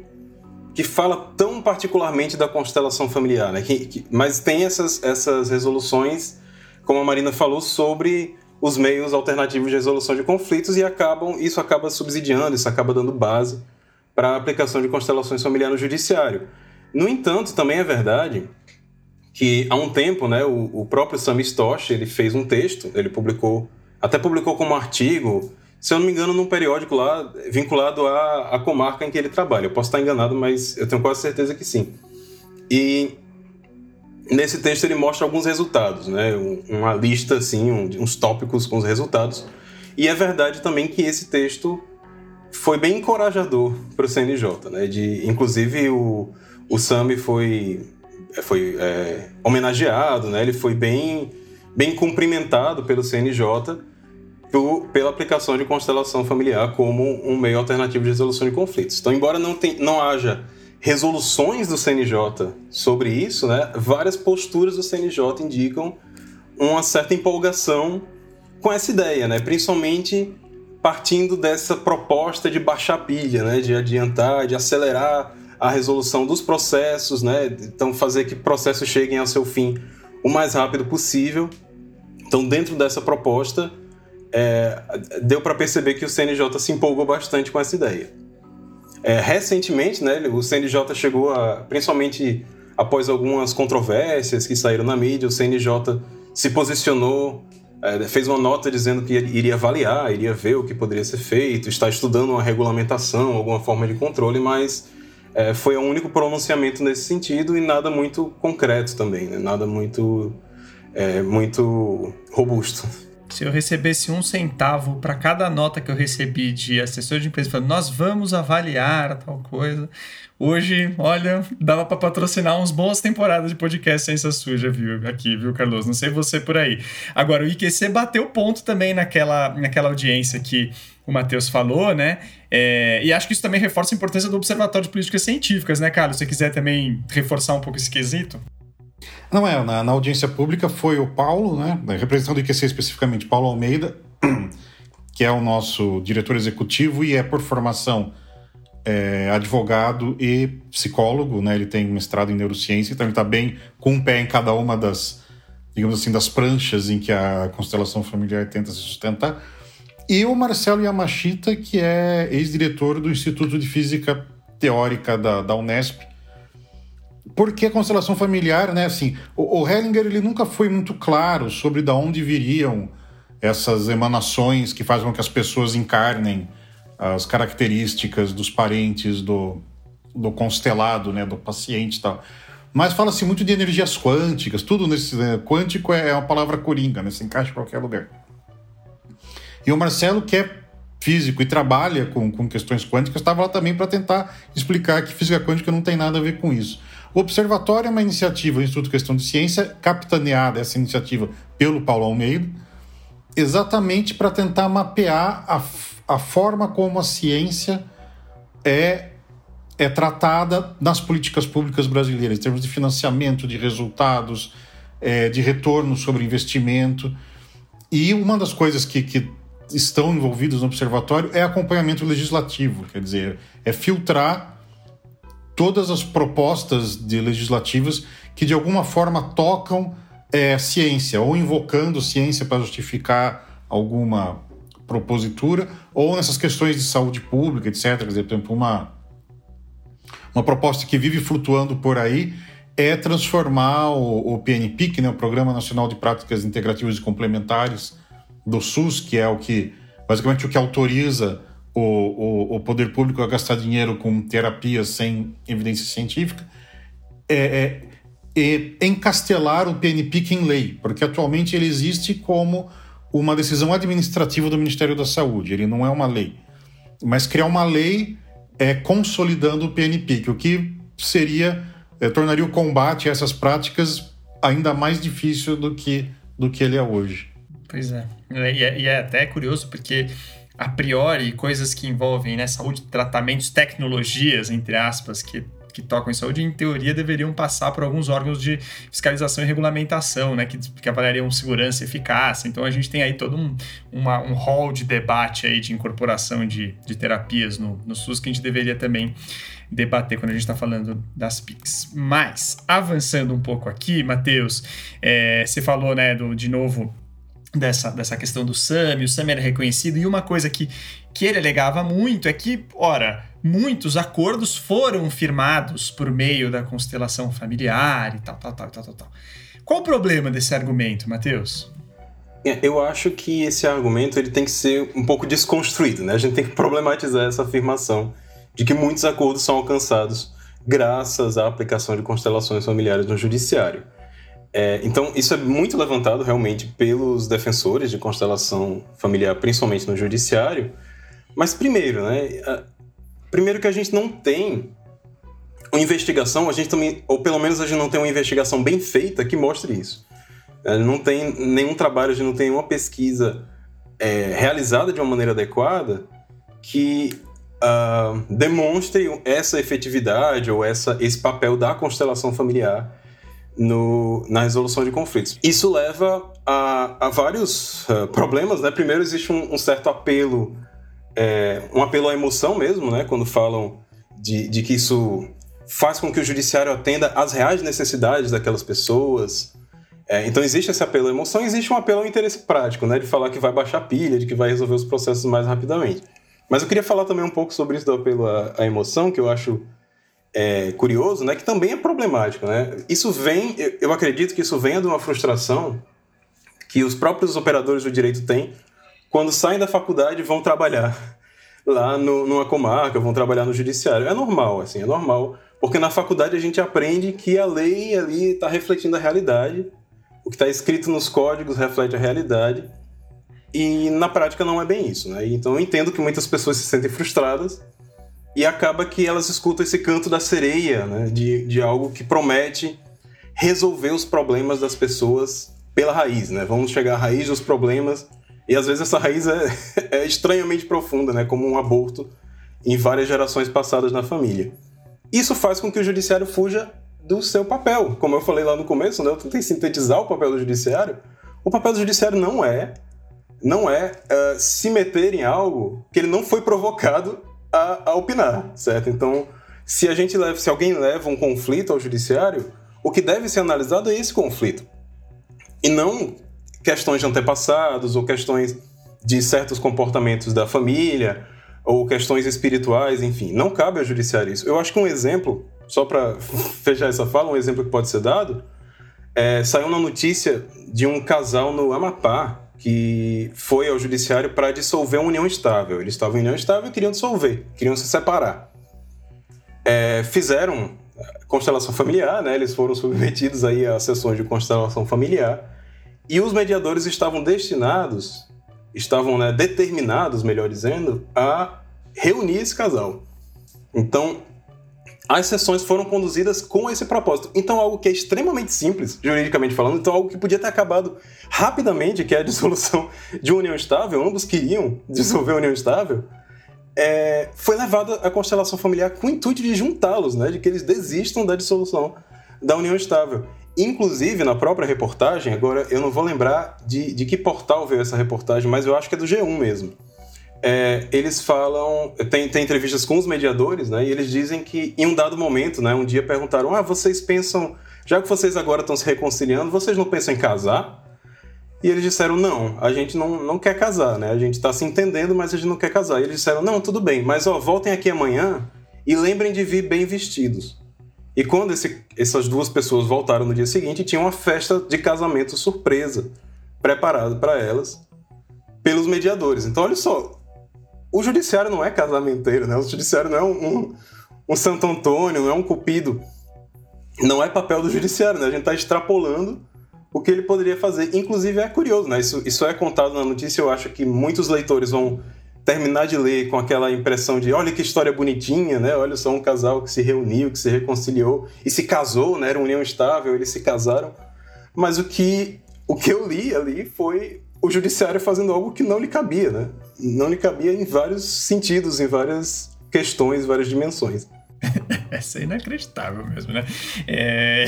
que fala tão particularmente da constelação familiar, né? Que, que, mas tem essas, essas resoluções, como a Marina falou, sobre os meios alternativos de resolução de conflitos e acabam isso acaba subsidiando, isso acaba dando base para a aplicação de constelações familiares no judiciário. No entanto, também é verdade que há um tempo, né, o, o próprio Sam Stosh, ele fez um texto, ele publicou, até publicou como artigo se eu não me engano, num periódico lá vinculado à, à comarca em que ele trabalha. Eu posso estar enganado, mas eu tenho quase certeza que sim. E nesse texto ele mostra alguns resultados, né? uma lista, assim, uns tópicos com os resultados. E é verdade também que esse texto foi bem encorajador para o CNJ, né? De, inclusive o, o Sami foi, foi é, homenageado, né? Ele foi bem, bem cumprimentado pelo CNJ por, pela aplicação de constelação familiar como um meio alternativo de resolução de conflitos. Então, embora não, tem, não haja resoluções do CNJ sobre isso, né, várias posturas do CNJ indicam uma certa empolgação com essa ideia, né, principalmente partindo dessa proposta de baixar pilha, né, de adiantar, de acelerar a resolução dos processos, né, então fazer que processos cheguem ao seu fim o mais rápido possível. Então, dentro dessa proposta, é, deu para perceber que o CNJ se empolgou bastante com essa ideia. É, recentemente, né, o CNJ chegou a, principalmente após algumas controvérsias que saíram na mídia, o CNJ se posicionou, é, fez uma nota dizendo que iria avaliar, iria ver o que poderia ser feito, está estudando uma regulamentação, alguma forma de controle, mas é, foi o único pronunciamento nesse sentido e nada muito concreto também, né? nada muito, é, muito robusto. Se eu recebesse um centavo para cada nota que eu recebi de assessor de empresa falando, nós vamos avaliar tal coisa. Hoje, olha, dava para patrocinar uns boas temporadas de podcast Ciência Suja, viu? Aqui, viu, Carlos? Não sei você por aí. Agora, o IQC bateu ponto também naquela, naquela audiência que o Matheus falou, né? É, e acho que isso também reforça a importância do Observatório de Políticas Científicas, né, Carlos? Se você quiser também reforçar um pouco esse quesito. Não é, na, na, audiência pública foi o Paulo, né, representando o IQC especificamente, Paulo Almeida, <clears throat> que é o nosso diretor executivo e é por formação é, advogado e psicólogo, né, ele tem mestrado em neurociência, então ele está bem com um pé em cada uma das, digamos assim, das pranchas em que a constelação familiar tenta se sustentar. E o Marcelo Yamashita, que é ex-diretor do Instituto de Física Teórica da, da Unesp, porque a constelação familiar, né, assim, o, o Hellinger ele nunca foi muito claro sobre de onde viriam essas emanações que fazem com que as pessoas encarnem as características dos parentes do, do constelado, né, do paciente e tal. Mas fala-se muito de energias quânticas, tudo nesse né, quântico é, é uma palavra coringa, né, se encaixa em qualquer lugar. E o Marcelo, que é físico e trabalha com, com questões quânticas, estava lá também para tentar explicar que física quântica não tem nada a ver com isso. O Observatório é uma iniciativa do Instituto Questão de Ciência, capitaneada essa iniciativa pelo Paulo Almeida, exatamente para tentar mapear a, a forma como a ciência é, é tratada nas políticas públicas brasileiras, em termos de financiamento, de resultados, é, de retorno sobre investimento. E uma das coisas que, que estão envolvidas no observatório é acompanhamento legislativo, quer dizer, é filtrar todas as propostas de legislativas que de alguma forma tocam é, ciência, ou invocando ciência para justificar alguma propositura, ou nessas questões de saúde pública, etc. Quer dizer, por exemplo, uma, uma proposta que vive flutuando por aí é transformar o, o PNPIC, né, o Programa Nacional de Práticas Integrativas e Complementares do SUS, que é o que basicamente o que autoriza o, o, o poder público a gastar dinheiro com terapias sem evidência científica, é, é, é encastelar o PNPIC em lei, porque atualmente ele existe como uma decisão administrativa do Ministério da Saúde, ele não é uma lei. Mas criar uma lei é consolidando o PNPIC, o que seria é, tornaria o combate a essas práticas ainda mais difícil do que, do que ele é hoje. Pois é. E é, e é até curioso porque a priori, coisas que envolvem né, saúde, tratamentos, tecnologias, entre aspas, que que tocam em saúde, em teoria, deveriam passar por alguns órgãos de fiscalização e regulamentação, né, que, que avaliariam segurança e eficácia. Então, a gente tem aí todo um, uma, um hall de debate aí de incorporação de, de terapias no, no SUS que a gente deveria também debater quando a gente está falando das PICs. Mas, avançando um pouco aqui, Matheus, é, você falou, né, do, de novo, dessa, dessa questão do SAMI, o SAMI era reconhecido, e uma coisa que, que ele alegava muito é que, ora, muitos acordos foram firmados por meio da constelação familiar e tal, tal, tal, tal, tal, tal. Qual o problema desse argumento, Matheus? É, eu acho que esse argumento ele tem que ser um pouco desconstruído, né? A gente tem que problematizar essa afirmação de que muitos acordos são alcançados graças à aplicação de constelações familiares no judiciário. É, então, isso é muito levantado realmente pelos defensores de constelação familiar, principalmente no judiciário. Mas, primeiro, né, primeiro que a gente não tem uma investigação, a gente também, ou pelo menos a gente não tem uma investigação bem feita que mostre isso. É, não tem nenhum trabalho, a gente não tem nenhuma pesquisa é, realizada de uma maneira adequada que uh, demonstre essa efetividade ou essa, esse papel da constelação familiar no, na resolução de conflitos. Isso leva a, a vários uh, problemas, né? Primeiro, existe um, um certo apelo, é, um apelo à emoção mesmo, né? Quando falam de, de que isso faz com que o judiciário atenda às reais necessidades daquelas pessoas. É, então existe esse apelo à emoção, existe um apelo ao interesse prático, né? De falar que vai baixar pilha, de que vai resolver os processos mais rapidamente. Mas eu queria falar também um pouco sobre isso do apelo à, à emoção, que eu acho é, curioso, né? Que também é problemático, né? Isso vem, eu, acredito que isso venha de uma frustração que os próprios operadores do direito têm quando saem da faculdade vão trabalhar <laughs> lá no, numa comarca, vão trabalhar no judiciário. É normal, assim, é normal. Porque na faculdade a gente aprende que a lei ali está refletindo a realidade, o que está escrito nos códigos reflete a realidade, e na prática não é bem isso, né? Então eu entendo que muitas pessoas se sentem frustradas e acaba que elas escutam esse canto da sereia, né? De, de algo que promete resolver os problemas das pessoas pela raiz, né? Vamos chegar à raiz dos problemas e às vezes essa raiz é, <laughs> é estranhamente profunda, né? Como um aborto em várias gerações passadas na família. Isso faz com que o judiciário fuja do seu papel. Como eu falei lá no começo, né? Eu tentei sintetizar o papel do judiciário. O papel do judiciário não é não é uh, se meter em algo que ele não foi provocado a, a, opinar, certo? Então, se a gente leva, se alguém leva um conflito ao judiciário, o que deve ser analisado é esse conflito e não questões de antepassados ou questões de certos comportamentos da família ou questões espirituais, enfim, não cabe ao judiciário isso. Eu acho que um exemplo, só para <laughs> fechar essa fala, um exemplo que pode ser dado, é, saiu uma notícia de um casal no Amapá que foi ao judiciário para dissolver uma união estável. Eles estavam em união estável e queriam dissolver, queriam se separar. É, fizeram constelação familiar, né? Eles foram submetidos aí a sessões de constelação familiar e os mediadores estavam destinados, estavam né, determinados, melhor dizendo, a reunir esse casal. Então, as sessões foram conduzidas com esse propósito. Então, algo que é extremamente simples, juridicamente falando, então algo que podia ter acabado rapidamente, que é a <laughs> dissolução de uma união estável, ambos queriam dissolver a união estável, é, foi levado à constelação familiar com o intuito de juntá-los, né, de que eles desistam da dissolução da união estável. Inclusive, na própria reportagem, agora eu não vou lembrar de, de que portal veio essa reportagem, mas eu acho que é do G1 mesmo é, eles falam, tem, tem entrevistas com os mediadores, né? E eles dizem que em um dado momento, né? Um dia perguntaram: Ah, vocês pensam, já que vocês agora estão se reconciliando, vocês não pensam em casar? E eles disseram: Não, a gente não, não quer casar, né? A gente está se entendendo, mas a gente não quer casar. E eles disseram: Não, tudo bem, mas ó, voltem aqui amanhã e lembrem de vir bem vestidos. E quando esse, essas duas pessoas voltaram no dia seguinte, tinha uma festa de casamento surpresa preparada para elas pelos mediadores. Então, olha só, o judiciário não é casamenteiro, né? O judiciário não é um, um, um Santo Antônio, não é um cupido. Não é papel do judiciário, né? A gente está extrapolando o que ele poderia fazer. Inclusive, é curioso, né? Isso, isso é contado na notícia. Eu acho que muitos leitores vão terminar de ler com aquela impressão de olha que história bonitinha, né? Olha só um casal que se reuniu, que se reconciliou e se casou, né? Era uma união estável, eles se casaram. Mas o que, o que eu li ali foi o judiciário fazendo algo que não lhe cabia, né? Não lhe cabia em vários sentidos, em várias questões, várias dimensões. <laughs> Essa é inacreditável mesmo, né? É...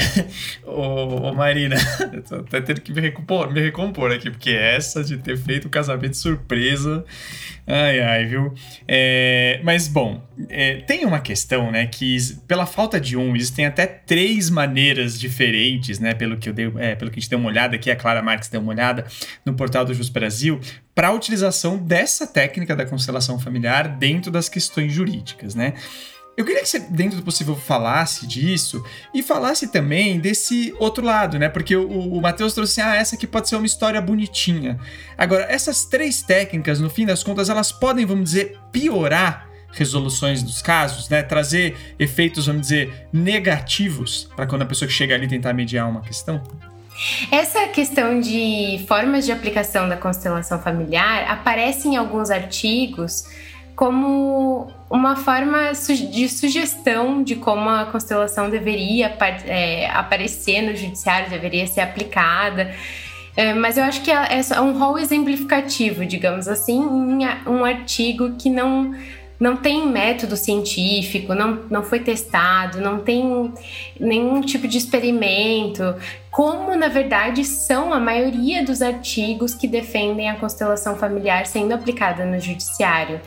Ô, ô Marina, <laughs> tô, tô tendo que me recompor, me recompor aqui, porque essa de ter feito o casamento surpresa. Ai, ai, viu? É... Mas, bom, é... tem uma questão, né? Que pela falta de um, existem até três maneiras diferentes, né? Pelo que, eu dei, é, pelo que a gente deu uma olhada aqui, a Clara Marques deu uma olhada no portal do Jus Brasil, para a utilização dessa técnica da constelação familiar dentro das questões jurídicas, né? Eu queria que você, dentro do possível, falasse disso e falasse também desse outro lado, né? Porque o, o Matheus trouxe, ah, essa aqui pode ser uma história bonitinha. Agora, essas três técnicas, no fim das contas, elas podem, vamos dizer, piorar resoluções dos casos, né? Trazer efeitos, vamos dizer, negativos para quando a pessoa que chega ali tentar mediar uma questão? Essa questão de formas de aplicação da constelação familiar aparece em alguns artigos como uma forma de sugestão de como a constelação deveria é, aparecer no judiciário, deveria ser aplicada. É, mas eu acho que é, é um rol exemplificativo, digamos assim, em um artigo que não não tem método científico, não, não foi testado, não tem nenhum tipo de experimento, como na verdade são a maioria dos artigos que defendem a constelação familiar sendo aplicada no judiciário.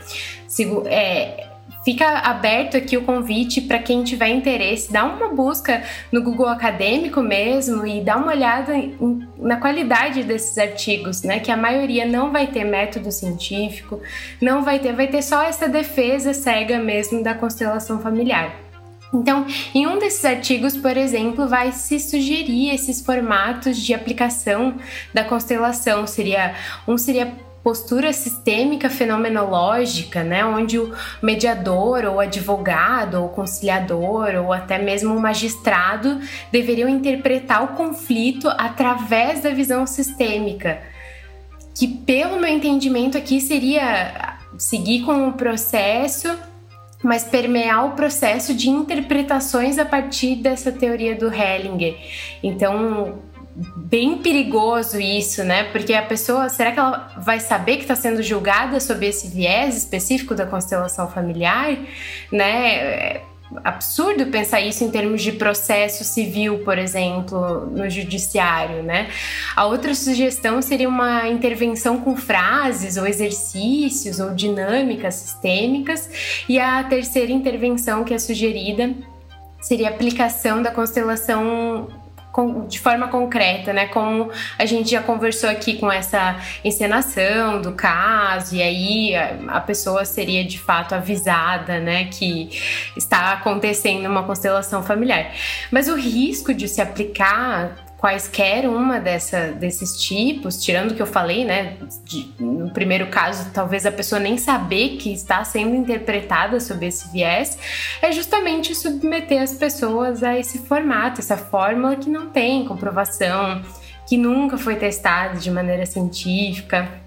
É, fica aberto aqui o convite para quem tiver interesse, dá uma busca no Google Acadêmico mesmo e dá uma olhada em, na qualidade desses artigos, né? Que a maioria não vai ter método científico, não vai ter, vai ter só essa defesa cega mesmo da constelação familiar. Então, em um desses artigos, por exemplo, vai se sugerir esses formatos de aplicação da constelação. Seria um seria postura sistêmica fenomenológica, né, onde o mediador ou advogado ou conciliador ou até mesmo o magistrado deveriam interpretar o conflito através da visão sistêmica, que pelo meu entendimento aqui seria seguir com o processo mas permear o processo de interpretações a partir dessa teoria do Hellinger. Então, bem perigoso isso, né? Porque a pessoa, será que ela vai saber que está sendo julgada sob esse viés específico da constelação familiar, né? É absurdo pensar isso em termos de processo civil, por exemplo, no judiciário, né? A outra sugestão seria uma intervenção com frases ou exercícios ou dinâmicas sistêmicas, e a terceira intervenção que é sugerida seria a aplicação da constelação de forma concreta, né? Como a gente já conversou aqui com essa encenação do caso, e aí a, pessoa seria de fato avisada, né? Que está acontecendo uma constelação familiar. Mas o risco de se aplicar quaisquer uma dessa, desses tipos, tirando o que eu falei, né? De, no primeiro caso, talvez a pessoa nem saber que está sendo interpretada sob esse viés, é justamente submeter as pessoas a esse formato, essa fórmula que não tem comprovação, que nunca foi testada de maneira científica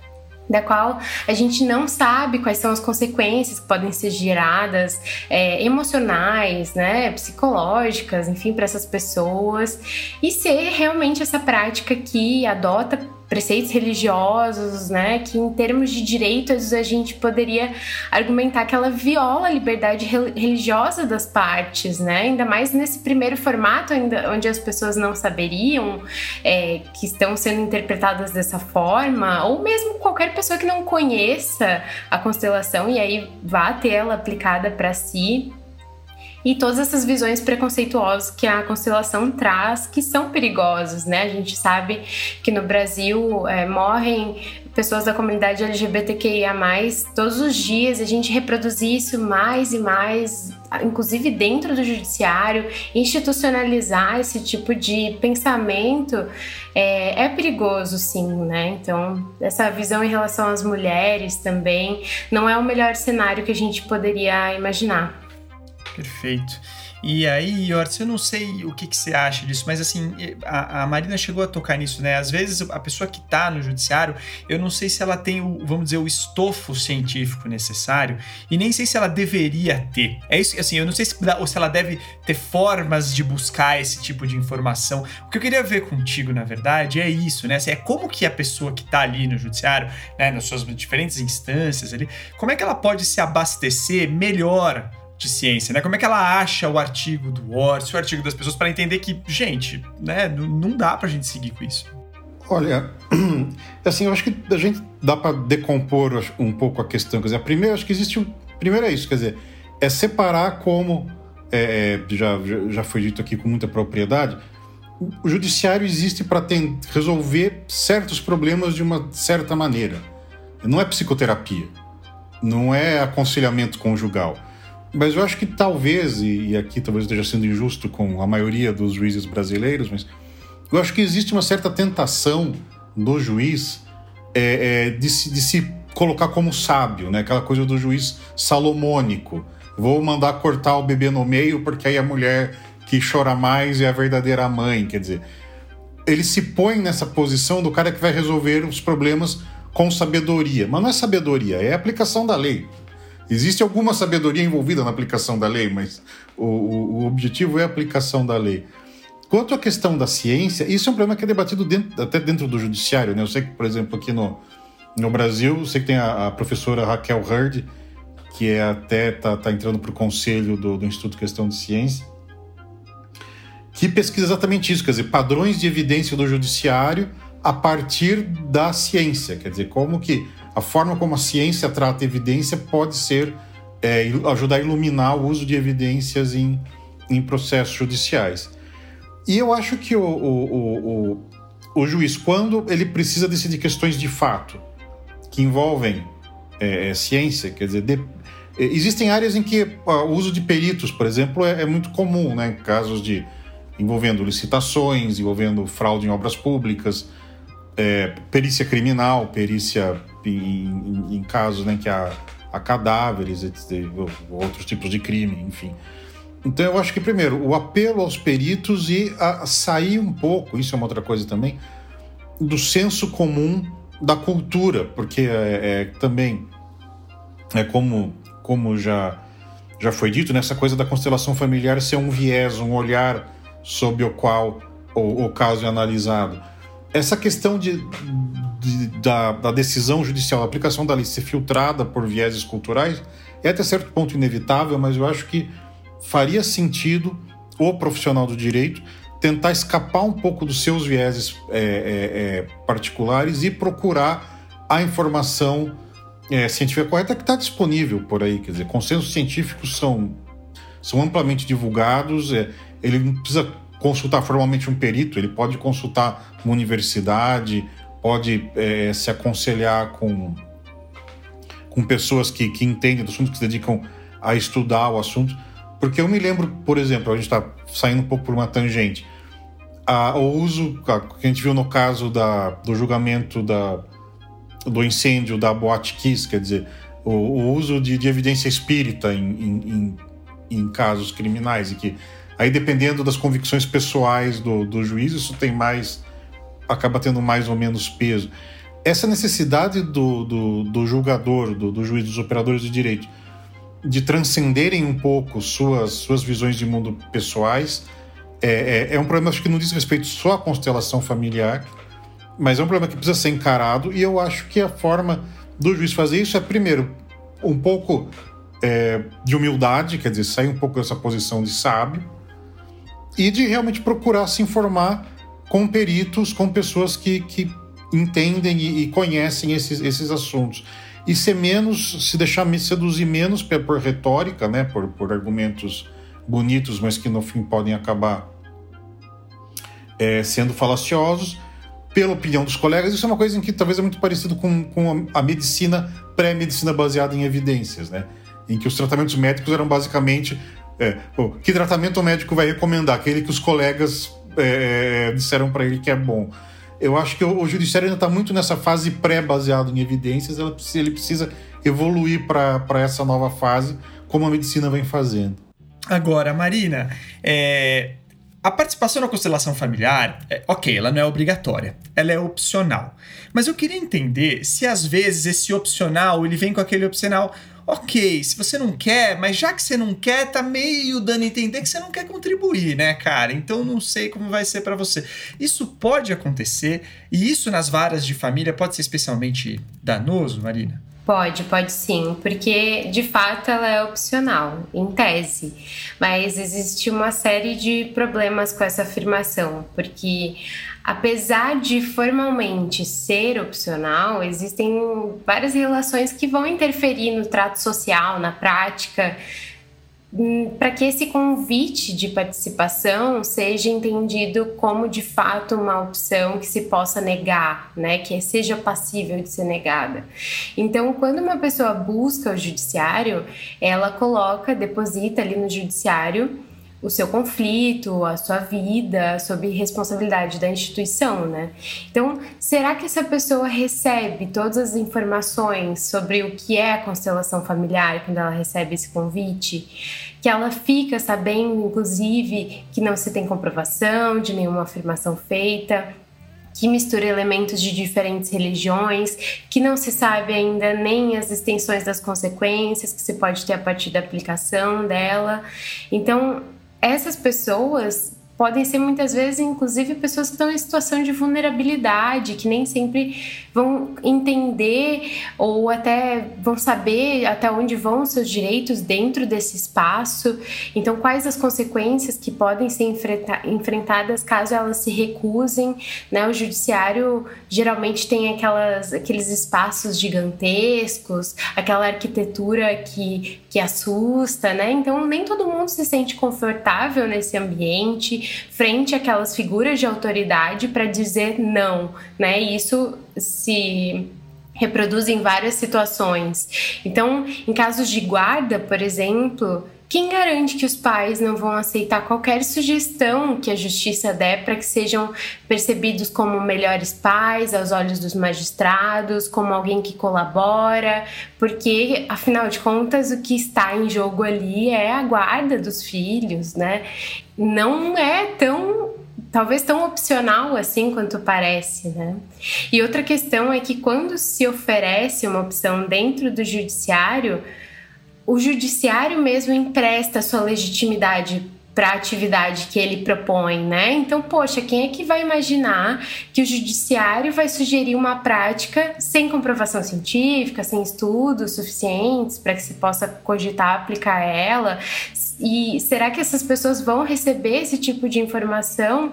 da qual a gente não sabe quais são as consequências que podem ser geradas é, emocionais, né, psicológicas, enfim, para essas pessoas. E ser realmente essa prática que adota preceitos religiosos, né, que em termos de direitos a gente poderia argumentar que ela viola a liberdade religiosa das partes, né, ainda mais nesse primeiro formato ainda, onde as pessoas não saberiam é, que estão sendo interpretadas dessa forma, ou mesmo qualquer pessoa que não conheça a constelação e aí vá ter ela aplicada para si, e todas essas visões preconceituosas que a constelação traz, que são perigosas, né? A gente sabe que no Brasil é, morrem pessoas da comunidade LGBTQIA+, todos os dias, a gente reproduzir isso mais e mais, inclusive dentro do judiciário, institucionalizar esse tipo de pensamento é, é perigoso, sim, né? Então, essa visão em relação às mulheres também não é o melhor cenário que a gente poderia imaginar. Perfeito. E aí, Hortz, eu não sei o que, que, você acha disso, mas assim, a, a, Marina chegou a tocar nisso, né? Às vezes a pessoa que está no judiciário, eu não sei se ela tem o, vamos dizer, o estofo científico necessário e nem sei se ela deveria ter. É isso, assim, eu não sei se, ou se ela deve ter formas de buscar esse tipo de informação. O que eu queria ver contigo, na verdade, é isso, né? Assim, é como que a pessoa que está ali no judiciário, né, nas suas diferentes instâncias ali, como é que ela pode se abastecer melhor de ciência, né? Como é que ela acha o artigo do Orsi, o artigo das pessoas, para entender que, gente, né, não dá pra gente seguir com isso. Olha, <clears throat> assim, eu acho que a gente dá para decompor um pouco a questão. Quer dizer, primeiro, acho que existe um. Primeiro é isso, quer dizer, é separar como. É, é já, já foi dito aqui com muita propriedade. O judiciário existe para resolver certos problemas de uma certa maneira. Não é psicoterapia, não é aconselhamento conjugal mas eu acho que talvez, e aqui talvez esteja sendo injusto com a maioria dos juízes brasileiros, mas eu acho que existe uma certa tentação do juiz é, é, de, se, de se colocar como sábio, né? aquela coisa do juiz salomônico. Vou mandar cortar o bebê no meio porque aí a mulher que chora mais é a verdadeira mãe. Quer dizer, ele se põe nessa posição do cara que vai resolver os problemas com sabedoria. Mas não é sabedoria, é aplicação da lei. Existe alguma sabedoria envolvida na aplicação da lei, mas o, o, objetivo é a aplicação da lei. Quanto à questão da ciência, isso é um problema que é debatido dentro, até dentro do judiciário. Né? Eu sei que, por exemplo, aqui no, no Brasil, sei que tem a, a professora Raquel Hurd, que é até está tá entrando para o conselho do, do Instituto Questão de Ciência, que pesquisa exatamente isso, quer dizer, padrões de evidência do judiciário a partir da ciência, quer dizer, como que a forma como a ciência trata evidência pode ser é, ajudar a iluminar o uso de evidências em, em processos judiciais. E eu acho que o, o, o, o juiz, quando ele precisa decidir questões de fato que envolvem é, é ciência, quer dizer, de, é, existem áreas em que o uso de peritos, por exemplo, é, é muito comum, né, casos de envolvendo licitações, envolvendo fraude em obras públicas, é, perícia criminal, perícia em, em, em casos né, que há, há cadáveres, outros tipos de crime, enfim. Então eu acho que primeiro o apelo aos peritos e a sair um pouco, isso é uma outra coisa também, do senso comum da cultura, porque é, é também é como como já já foi dito nessa coisa da constelação familiar ser um viés, um olhar sob o qual o, o caso é analisado essa questão de, de da, da, decisão judicial, a aplicação da lei ser filtrada por vieses culturais, é até certo ponto inevitável, mas eu acho que faria sentido o profissional do direito tentar escapar um pouco dos seus vieses é, é, é, particulares e procurar a informação é, científica correta que está disponível por aí. Quer dizer, consensos científicos são, são amplamente divulgados, é, ele não precisa consultar formalmente um perito, ele pode consultar uma universidade, pode é, se aconselhar com, com pessoas que, que entendem do assunto, que se dedicam a estudar o assunto. Porque eu me lembro, por exemplo, a gente está saindo um pouco por uma tangente, a, o uso que a gente viu no caso da, do julgamento da, do incêndio da Boate Kiss, quer dizer, o, o uso de, de, evidência espírita em, em, em, em casos criminais, e que Aí, dependendo das convicções pessoais do, do juiz, isso tem mais. Acaba tendo mais ou menos peso. Essa necessidade do, do, do julgador, do, do juiz, dos operadores de direito, de transcenderem um pouco suas, suas visões de mundo pessoais, é, é, é um problema acho que não diz respeito só à constelação familiar, mas é um problema que precisa ser encarado, e eu acho que a forma do juiz fazer isso é, primeiro, um pouco é, de humildade, quer dizer, sair um pouco dessa posição de sábio, e de realmente procurar se informar com peritos, com pessoas que, que entendem e, e conhecem esses, esses assuntos. E ser menos, se deixar me seduzir menos por retórica, né, por, por argumentos bonitos, mas que no fim podem acabar é, sendo falaciosos, pela opinião dos colegas. Isso é uma coisa em que talvez é muito parecido com, com a, medicina pré-medicina baseada em evidências, né? em que os tratamentos médicos eram basicamente é, que tratamento o médico vai recomendar? Aquele que os colegas é, é disseram para ele que é bom. Eu acho que o, o judiciário ainda está muito nessa fase pré-baseado em evidências, ele precisa evoluir para essa nova fase, como a medicina vem fazendo. Agora, Marina, é, a participação na constelação familiar, é, ok, ela não é obrigatória, ela é opcional. Mas eu queria entender se às vezes esse opcional ele vem com aquele opcional ok, se você não quer, mas já que você não quer, tá meio dando a entender que você não quer contribuir, né, cara? Então não sei como vai ser para você. Isso pode acontecer e isso nas varas de família pode ser especialmente danoso, Marina? Pode, pode sim, porque de fato ela é opcional, em tese. Mas existe uma série de problemas com essa afirmação, porque apesar de formalmente ser opcional, existem várias relações que vão interferir no trato social, na prática, hum, para que esse convite de participação seja entendido como de fato uma opção que se possa negar, né, que seja passível de ser negada. Então, quando uma pessoa busca o judiciário, ela coloca, deposita ali no judiciário o seu conflito, a sua vida, sob responsabilidade da instituição, né? Então, será que essa pessoa recebe todas as informações sobre o que é a constelação familiar quando ela recebe esse convite? Que ela fica sabendo, inclusive, que não se tem comprovação de nenhuma afirmação feita, que mistura elementos de diferentes religiões, que não se sabe ainda nem as extensões das consequências que se pode ter a partir da aplicação dela. Então, essas pessoas podem ser muitas vezes, inclusive, pessoas que estão em situação de vulnerabilidade, que nem sempre vão entender ou até vão saber até onde vão os seus direitos dentro desse espaço. Então, quais as consequências que podem ser enfrentadas caso elas se recusem? Né? O judiciário geralmente tem aquelas, aqueles espaços gigantescos, aquela arquitetura que, que assusta, né? Então, nem todo mundo se sente confortável nesse ambiente frente àquelas figuras de autoridade para dizer não, né? E isso se reproduz em várias situações. Então, em casos de guarda, por exemplo, quem garante que os pais não vão aceitar qualquer sugestão que a justiça der para que sejam percebidos como melhores pais aos olhos dos magistrados, como alguém que colabora? Porque, afinal de contas, o que está em jogo ali é a guarda dos filhos, né? Não é tão talvez tão opcional assim quanto parece, né? E outra questão é que quando se oferece uma opção dentro do judiciário, o judiciário mesmo empresta sua legitimidade para a atividade que ele propõe, né? Então, poxa, quem é que vai imaginar que o judiciário vai sugerir uma prática sem comprovação científica, sem estudos suficientes para que se possa cogitar aplicar ela? E será que essas pessoas vão receber esse tipo de informação?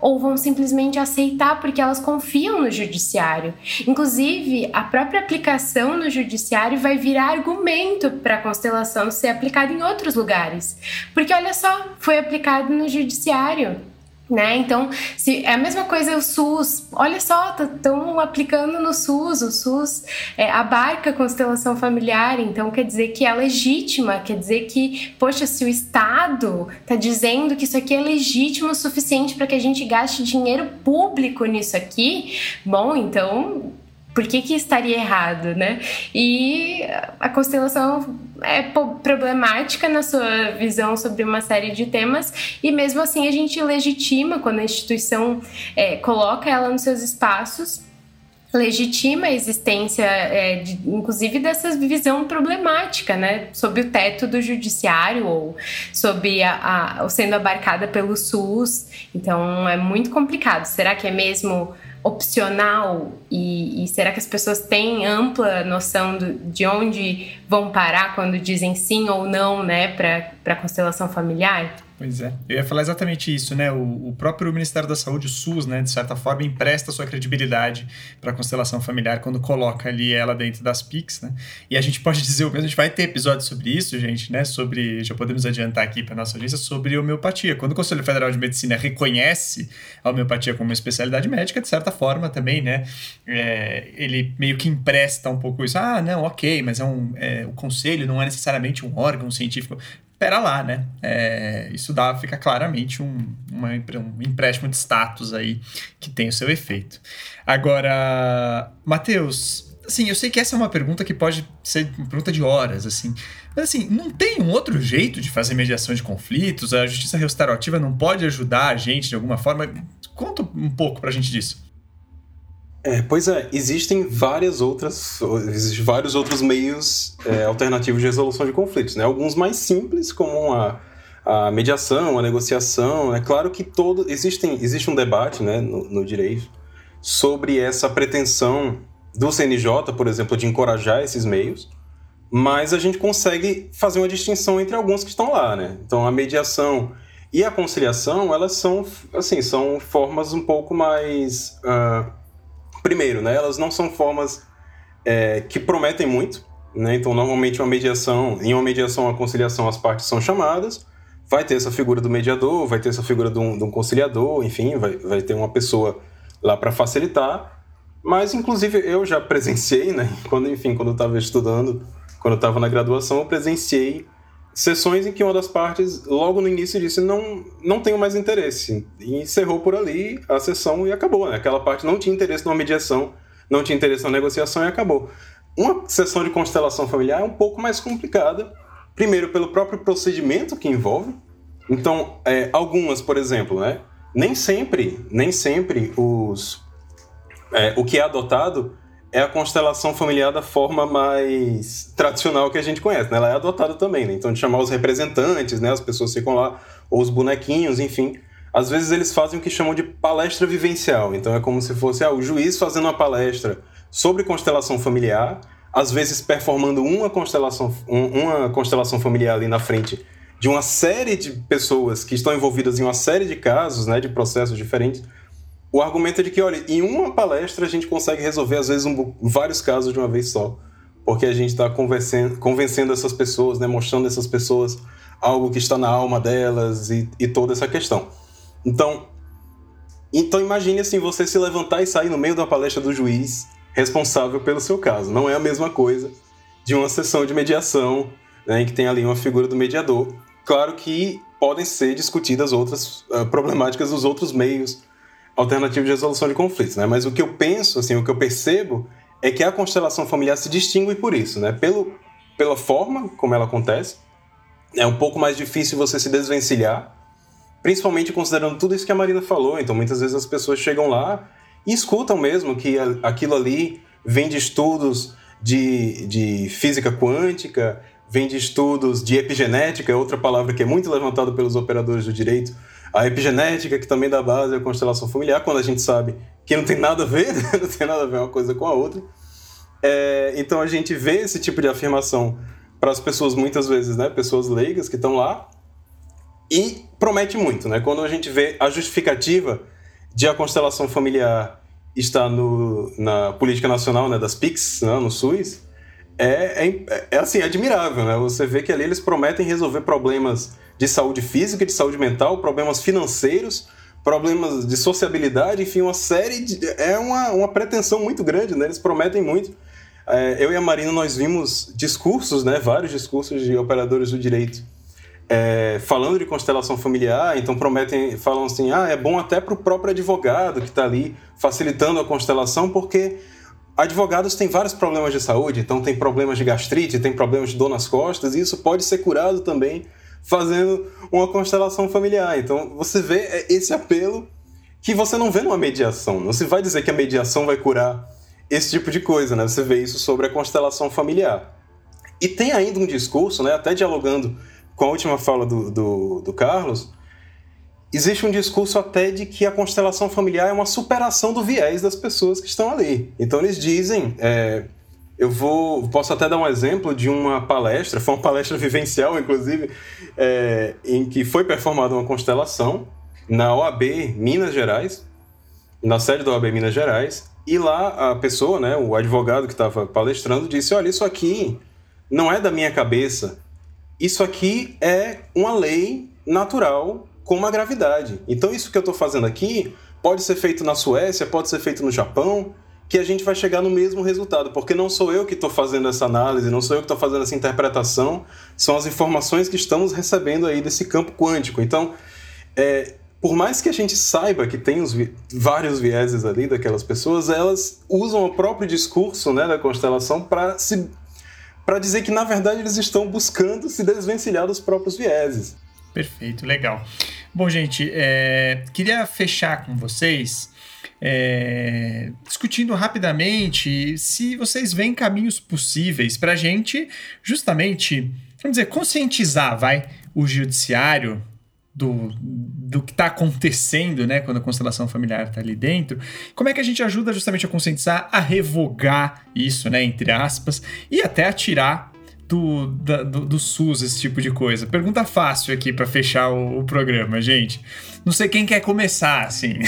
Ou vão simplesmente aceitar porque elas confiam no judiciário. Inclusive, a própria aplicação no judiciário vai virar argumento para a constelação ser aplicada em outros lugares. Porque olha só, foi aplicado no judiciário. Né? Então, se é a mesma coisa o SUS, olha só, estão aplicando no SUS, o SUS é, abarca a constelação familiar, então quer dizer que é legítima, quer dizer que, poxa, se o Estado está dizendo que isso aqui é legítimo o suficiente para que a gente gaste dinheiro público nisso aqui, bom, então por que, que estaria errado, né? E a constelação é problemática na sua visão sobre uma série de temas, e mesmo assim a gente legitima quando a instituição é, coloca ela nos seus espaços legitima a existência, é, de, inclusive, dessa visão problemática, né, sobre o teto do judiciário ou sobre a, a, sendo abarcada pelo SUS. Então, é muito complicado. Será que é mesmo opcional e, e, será que as pessoas têm ampla noção do, de onde vão parar quando dizem sim ou não, né, para a constelação familiar? Pois é. Eu ia falar exatamente isso, né? O, o, próprio Ministério da Saúde, o SUS, né, de certa forma, empresta sua credibilidade para a constelação familiar quando coloca ali ela dentro das PICs, né? E a gente pode <laughs> dizer o mesmo, a gente vai ter episódios sobre isso, gente, né? Sobre, já podemos adiantar aqui para nossa audiência, sobre homeopatia. Quando o Conselho Federal de Medicina reconhece a homeopatia como uma especialidade médica, de certa forma também, né? É, ele meio que empresta um pouco isso. Ah, não, ok, mas é um, é, o conselho não é necessariamente um órgão científico pera lá, né? É, isso dá, fica claramente um, uma, um empréstimo de status aí que tem o seu efeito. Agora, Matheus, assim, eu sei que essa é uma pergunta que pode ser uma pergunta de horas, assim. Mas assim, não tem um outro jeito de fazer mediação de conflitos? A justiça restaurativa não pode ajudar a gente de alguma forma? Conta um pouco pra gente disso. É, pois é, existem várias outras, existem vários outros meios é, alternativos de resolução de conflitos, né? Alguns mais simples, como a, a mediação, a negociação. É claro que todo existem, existe um debate, né, no, no direito sobre essa pretensão do CNJ, por exemplo, de encorajar esses meios, mas a gente consegue fazer uma distinção entre alguns que estão lá, né? Então a mediação e a conciliação, elas são, assim, são formas um pouco mais uh, primeiro, né, elas não são formas é, que prometem muito, né? Então, normalmente uma mediação, em uma mediação, a conciliação, as partes são chamadas, vai ter essa figura do mediador, vai ter essa figura de um, de um conciliador, enfim, vai, vai ter uma pessoa lá para facilitar. Mas, inclusive, eu já presenciei, né? <laughs> Quando, enfim, quando eu estava estudando, quando eu estava na graduação, eu presenciei sessões em que uma das partes, logo no início, disse: não, não tenho mais interesse. E encerrou por ali a sessão e acabou. Né? Aquela parte não tinha interesse numa mediação, não tinha interesse na negociação e acabou. Uma sessão de constelação familiar é um pouco mais complicada. Primeiro, pelo próprio procedimento que envolve. Então, é, algumas, por exemplo, né? Nem sempre, nem sempre os, é, o que é adotado é a constelação familiar da forma mais tradicional que a gente conhece, né? Ela é adotada também, né? Então, de chamar os representantes, né? As pessoas ficam lá, ou os bonequinhos, enfim. Às vezes eles fazem o que chamam de palestra vivencial. Então, é como se fosse ah, o juiz fazendo uma palestra sobre constelação familiar, às vezes performando uma constelação, uma constelação familiar ali na frente de uma série de pessoas que estão envolvidas em uma série de casos, né? De processos diferentes o argumento é de que, olha, em uma palestra a gente consegue resolver, às vezes, um, vários casos de uma vez só. Porque a gente está convencendo, essas pessoas, né, mostrando essas pessoas algo que está na alma delas e, e toda essa questão. Então, então imagine assim, você se levantar e sair no meio da palestra do juiz responsável pelo seu caso. Não é a mesma coisa de uma sessão de mediação né, em que tem ali uma figura do mediador. Claro que podem ser discutidas outras uh, problemáticas dos outros meios alternativo de resolução de conflitos, né? Mas o que eu penso, assim, o que eu percebo é que a constelação familiar se distingue por isso, né? Pelo, pela forma como ela acontece, é um pouco mais difícil você se desvencilhar, principalmente considerando tudo isso que a Marina falou. Então, muitas vezes as pessoas chegam lá e escutam mesmo que aquilo ali vem de estudos de, de física quântica, vem de estudos de epigenética, é outra palavra que é muito levantada pelos operadores do direito, a epigenética, que também dá base à constelação familiar, quando a gente sabe que não tem nada a ver, <laughs> né? não tem nada a ver uma coisa com a outra. É, então a gente vê esse tipo de afirmação para as pessoas, muitas vezes, né, pessoas leigas que estão lá, e promete muito. Né? Quando a gente vê a justificativa de a constelação familiar estar no, na política nacional né, das PICs, né, no SUS, é, é, é assim, admirável. Né? Você vê que ali eles prometem resolver problemas de saúde física, de saúde mental, problemas financeiros, problemas de sociabilidade, enfim, uma série de. É uma, uma pretensão muito grande, né? Eles prometem muito. É, eu e a Marina, nós vimos discursos, né? Vários discursos de operadores do direito. É, falando de constelação familiar, então prometem, falam assim, ah, é bom até para o próprio advogado que está ali facilitando a constelação, porque advogados têm vários problemas de saúde, então tem problemas de gastrite, tem problemas de dor nas costas, e isso pode ser curado também fazendo uma constelação familiar. Então você vê é, esse apelo que você não vê numa mediação. Não se vai dizer que a mediação vai curar esse tipo de coisa, né? Você vê isso sobre a constelação familiar. E tem ainda um discurso, né, até dialogando com a última fala do, do, do Carlos, existe um discurso até de que a constelação familiar é uma superação do viés das pessoas que estão ali. Então eles dizem, é, eu vou posso até dar um exemplo de uma palestra, foi uma palestra vivencial, inclusive, é, em que foi performada uma constelação na OAB Minas Gerais, na sede da OAB Minas Gerais, e lá a pessoa, né, o advogado que estava palestrando, disse: Olha, isso aqui não é da minha cabeça, isso aqui é uma lei natural como a gravidade. Então, isso que eu estou fazendo aqui pode ser feito na Suécia, pode ser feito no Japão, que a gente vai chegar no mesmo resultado, porque não sou eu que estou fazendo essa análise, não sou eu que estou fazendo essa interpretação, são as informações que estamos recebendo aí desse campo quântico. Então, é, por mais que a gente saiba que tem vi vários vieses ali daquelas pessoas, elas usam o próprio discurso né, da constelação para se para dizer que na verdade eles estão buscando se desvencilhar dos próprios vieses. Perfeito, legal. Bom, gente, é, queria fechar com vocês é, discutindo rapidamente se vocês veem caminhos possíveis para a gente justamente, vamos dizer, conscientizar, vai, o judiciário do, do que está acontecendo, né, quando a constelação familiar está ali dentro, como é que a gente ajuda justamente a conscientizar, a revogar isso, né, entre aspas, e até a tirar do, da, do, do, SUS esse tipo de coisa? Pergunta fácil aqui para fechar o, o programa, gente. Não sei quem quer começar, assim.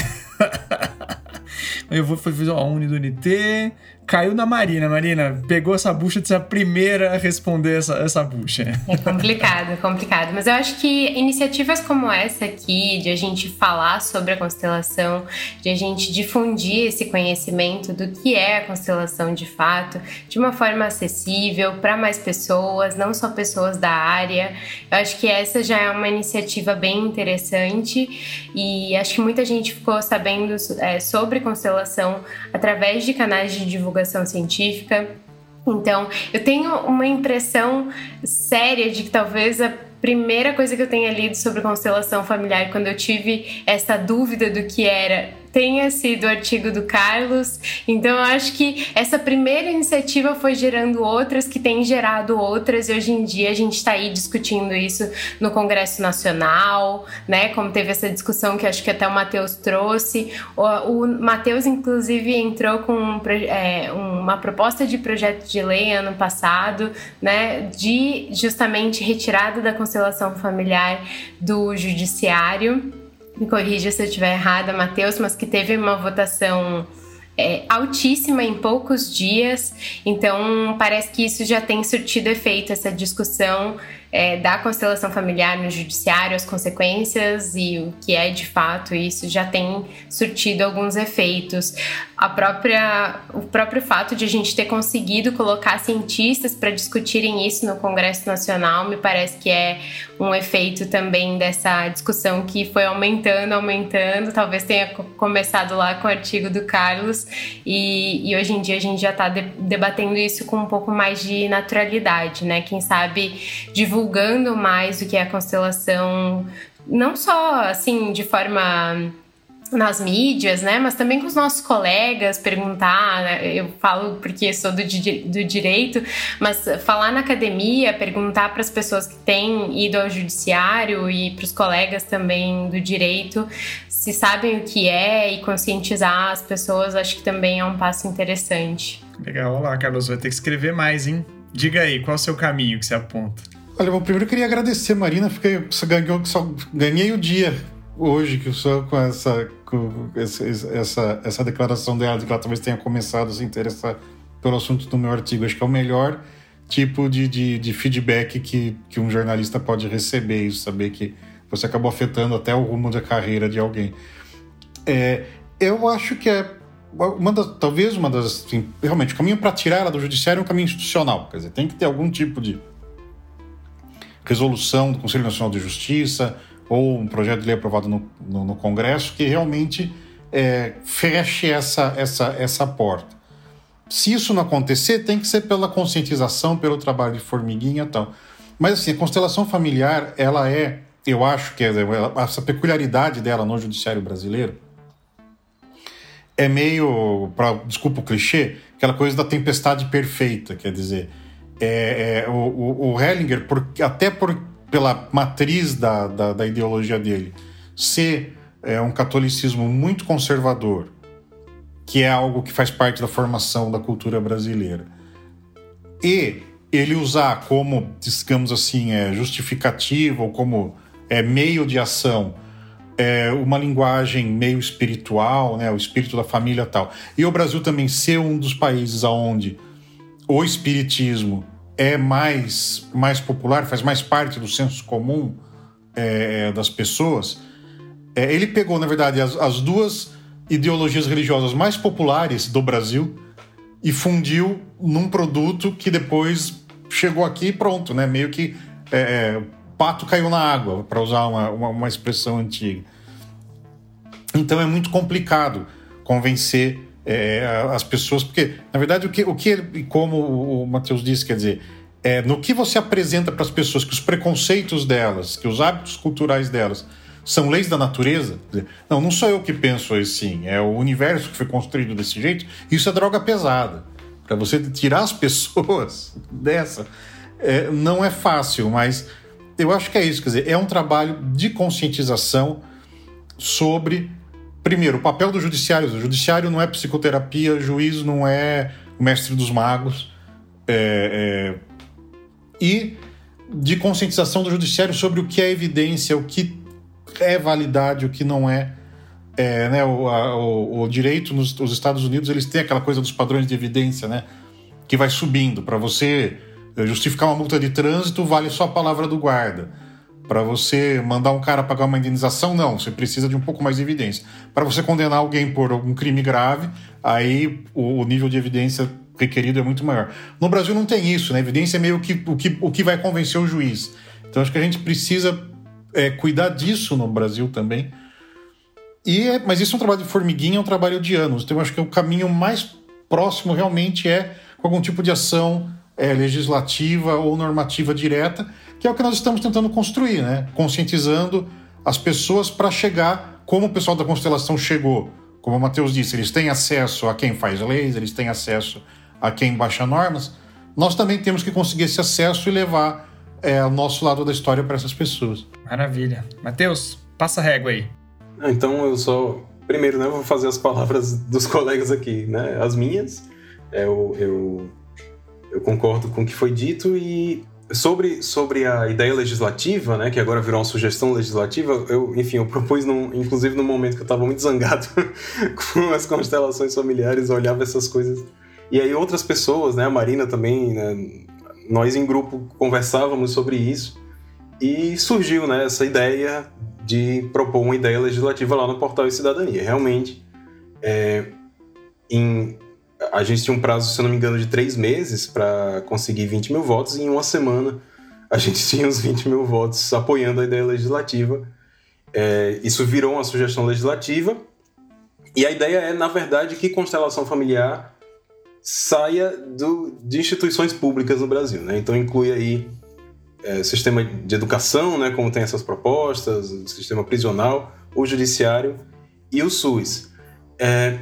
<laughs> Eu vou fazer a Uni do NT, caiu na Marina. Marina, pegou essa bucha de ser a primeira a responder essa, essa bucha. É complicado, é complicado. Mas eu acho que iniciativas como essa aqui, de a gente falar sobre a constelação, de a gente difundir esse conhecimento do que é a constelação de fato, de uma forma acessível para mais pessoas, não só pessoas da área. Eu acho que essa já é uma iniciativa bem interessante e acho que muita gente ficou sabendo é, sobre constelação através de canais de divulgação divulgação científica. Então, eu tenho uma impressão séria de que talvez a primeira coisa que eu tenha lido sobre constelação familiar, quando eu tive essa dúvida do que era tenha sido o artigo do Carlos. Então, eu acho que essa primeira iniciativa foi gerando outras, que tem gerado outras, e hoje em dia a gente está aí discutindo isso no Congresso Nacional, né? Como teve essa discussão que acho que até o Matheus trouxe. O, o Matheus, inclusive, entrou com um, é, uma proposta de projeto de lei ano passado, né? De justamente retirada da constelação familiar do judiciário me corrija se eu estiver errada, Matheus, mas que teve uma votação é, altíssima em poucos dias. Então, parece que isso já tem surtido efeito, essa discussão é, da constelação familiar no judiciário, as consequências e o que é de fato isso já tem surtido alguns efeitos. A própria, o próprio fato de a gente ter conseguido colocar cientistas para discutirem isso no Congresso Nacional me parece que é um efeito também dessa discussão que foi aumentando, aumentando. Talvez tenha começado lá com o artigo do Carlos e, e hoje em dia a gente já está de, debatendo isso com um pouco mais de naturalidade, né? Quem sabe divulgar divulgando mais o que é a constelação, não só assim de forma nas mídias, né? Mas também com os nossos colegas, perguntar. Né? Eu falo porque sou do, do direito, mas falar na academia, perguntar para as pessoas que têm ido ao judiciário e para os colegas também do direito se sabem o que é e conscientizar as pessoas, acho que também é um passo interessante. Legal, olá, Carlos, vai ter que escrever mais, hein? Diga aí, qual é o seu caminho que você aponta? Olha, bom, primeiro eu queria agradecer, Marina, fiquei, você ganhou, só ganhei o dia hoje que só com essa, com essa, essa declaração dela de que ela talvez tenha começado a se interessar pelo assunto do meu artigo. Acho que é o melhor tipo de, de, de feedback que, que um jornalista pode receber, isso, saber que você acabou afetando até o rumo da carreira de alguém. É, eu acho que é uma das, talvez uma das. Assim, realmente, o caminho para tirar ela do judiciário é um caminho institucional. Quer dizer, tem que ter algum tipo de resolução do Conselho Nacional de Justiça ou um projeto de lei aprovado no, no, no Congresso que realmente é, feche essa, essa, essa porta. Se isso não acontecer, tem que ser pela conscientização, pelo trabalho de formiguinha e tal. Mas assim, a constelação familiar, ela é, eu acho que é, essa peculiaridade dela no judiciário brasileiro é meio, pra, desculpa o clichê, aquela coisa da tempestade perfeita, quer dizer, é, é, o, o, Hellinger, por, até por, pela matriz da, da, da ideologia dele, ser é, um catolicismo muito conservador, que é algo que faz parte da formação da cultura brasileira, e ele usar como, digamos assim, é, justificativa ou como é, meio de ação é, uma linguagem meio espiritual, né, o espírito da família tal. E o Brasil também ser um dos países aonde o espiritismo é mais, mais popular, faz mais parte do senso comum é, é, das pessoas, é, ele pegou, na verdade, as, as duas ideologias religiosas mais populares do Brasil e fundiu num produto que depois chegou aqui e pronto, né? Meio que é, é pato caiu na água, para usar uma, uma, uma, expressão antiga. Então é muito complicado convencer é, as pessoas, porque, na verdade, o que, o que como o Matheus disse, quer dizer, é, no que você apresenta para as pessoas que os preconceitos delas, que os hábitos culturais delas são leis da natureza, não, não sou eu que penso assim, é o universo que foi construído desse jeito, isso é droga pesada. Para você tirar as <laughs> pessoas dessa, é, não é fácil, mas eu acho que é isso, quer dizer, é um trabalho de conscientização sobre, primeiro, o papel do judiciário. O judiciário não é psicoterapia, o juiz não é o mestre dos magos. É, é, e de conscientização do judiciário sobre o que é evidência, o que é validade, o que não é. é né, o, a, o, o, direito nos, nos Estados Unidos eles têm aquela coisa dos padrões de evidência, né, que vai subindo. Para você justificar uma multa de trânsito, vale só a palavra do guarda. Para você mandar um cara pagar uma indenização, não, você precisa de um pouco mais de evidência. Para você condenar alguém por algum crime grave, aí o, o nível de evidência requerido é muito maior. No Brasil não tem isso, né? Evidência é meio que o que, o que vai convencer o juiz. Então acho que a gente precisa é, cuidar disso no Brasil também. E é, mas isso é um trabalho de formiguinha, é um trabalho de anos. Então acho que o caminho mais próximo realmente é com algum tipo de ação é, legislativa ou normativa direta, que é o que nós estamos tentando construir, né? Conscientizando as pessoas para chegar como o pessoal da constelação chegou. Como o Matheus disse, eles têm acesso a quem faz leis, eles têm acesso a quem baixa normas, nós também temos que conseguir esse acesso e levar é, o nosso lado da história para essas pessoas. Maravilha. Matheus, passa a régua aí. Ah, então eu só. Primeiro, né, vou fazer as palavras dos <laughs> colegas aqui, né? As minhas. É, eu, eu, eu concordo com o que foi dito e sobre, sobre a ideia legislativa, né, que agora virou uma sugestão legislativa, eu, enfim, eu propus, num, inclusive no momento que eu estava muito zangado <laughs> com as constelações familiares, eu olhava essas coisas e aí outras pessoas, né, a Marina também, né, nós em grupo conversávamos sobre isso e surgiu, né, essa ideia de propor uma ideia legislativa lá no Portal e Cidadania. Realmente, é, em, a gente tinha um prazo, se eu não me engano, de três meses para conseguir 20 mil votos e em uma semana a gente <laughs> tinha os 20 mil votos apoiando a ideia legislativa. É, isso virou uma sugestão legislativa e a ideia é, na verdade, que constelação familiar saia do, de instituições públicas no Brasil. Né? Então inclui aí é, sistema de educação, né, como tem essas propostas, o sistema prisional, o judiciário e o SUS. É,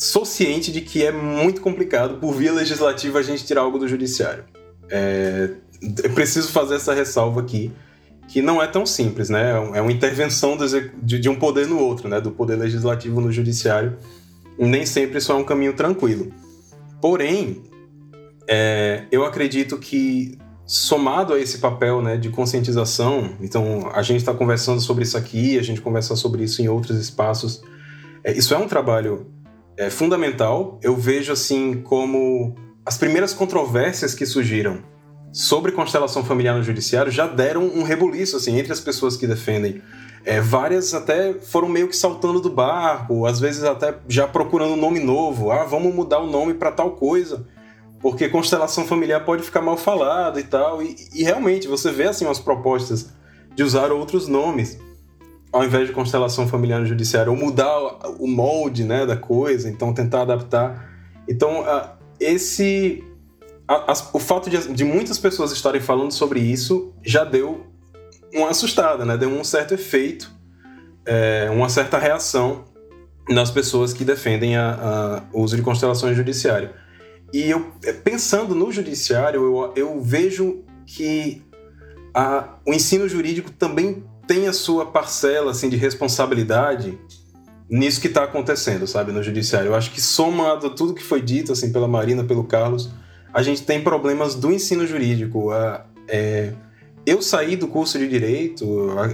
sou ciente de que é muito complicado, por via legislativa, a gente tirar algo do judiciário. É, preciso fazer essa ressalva aqui, que não é tão simples, né? É uma intervenção de, de um poder no outro, né? Do poder legislativo no judiciário. Nem sempre isso é um caminho tranquilo. Porém, é, eu acredito que somado a esse papel né, de conscientização, então a gente está conversando sobre isso aqui, a gente conversa sobre isso em outros espaços. É, isso é um trabalho é, fundamental. Eu vejo assim como as primeiras controvérsias que surgiram sobre constelação familiar no judiciário já deram um rebuliço assim entre as pessoas que defendem é, várias até foram meio que saltando do barco, às vezes até já procurando um nome novo. Ah, vamos mudar o nome para tal coisa, porque constelação familiar pode ficar mal falado e tal. E, e, realmente você vê assim as propostas de usar outros nomes ao invés de constelação familiar no judiciário, ou mudar o molde né, da coisa, então tentar adaptar. Então, esse. o fato de, de muitas pessoas estarem falando sobre isso já deu uma assustada, né? Deu um certo efeito, é, uma certa reação nas pessoas que defendem a, a, o uso de constelações judiciário. E eu, é, pensando no judiciário, eu, eu vejo que a, o ensino jurídico também tem a sua parcela assim, de responsabilidade nisso que está acontecendo, sabe, no judiciário. Eu acho que somado a tudo que foi dito assim pela Marina, pelo Carlos, a gente tem problemas do ensino jurídico. A, é, eu saí do curso de direito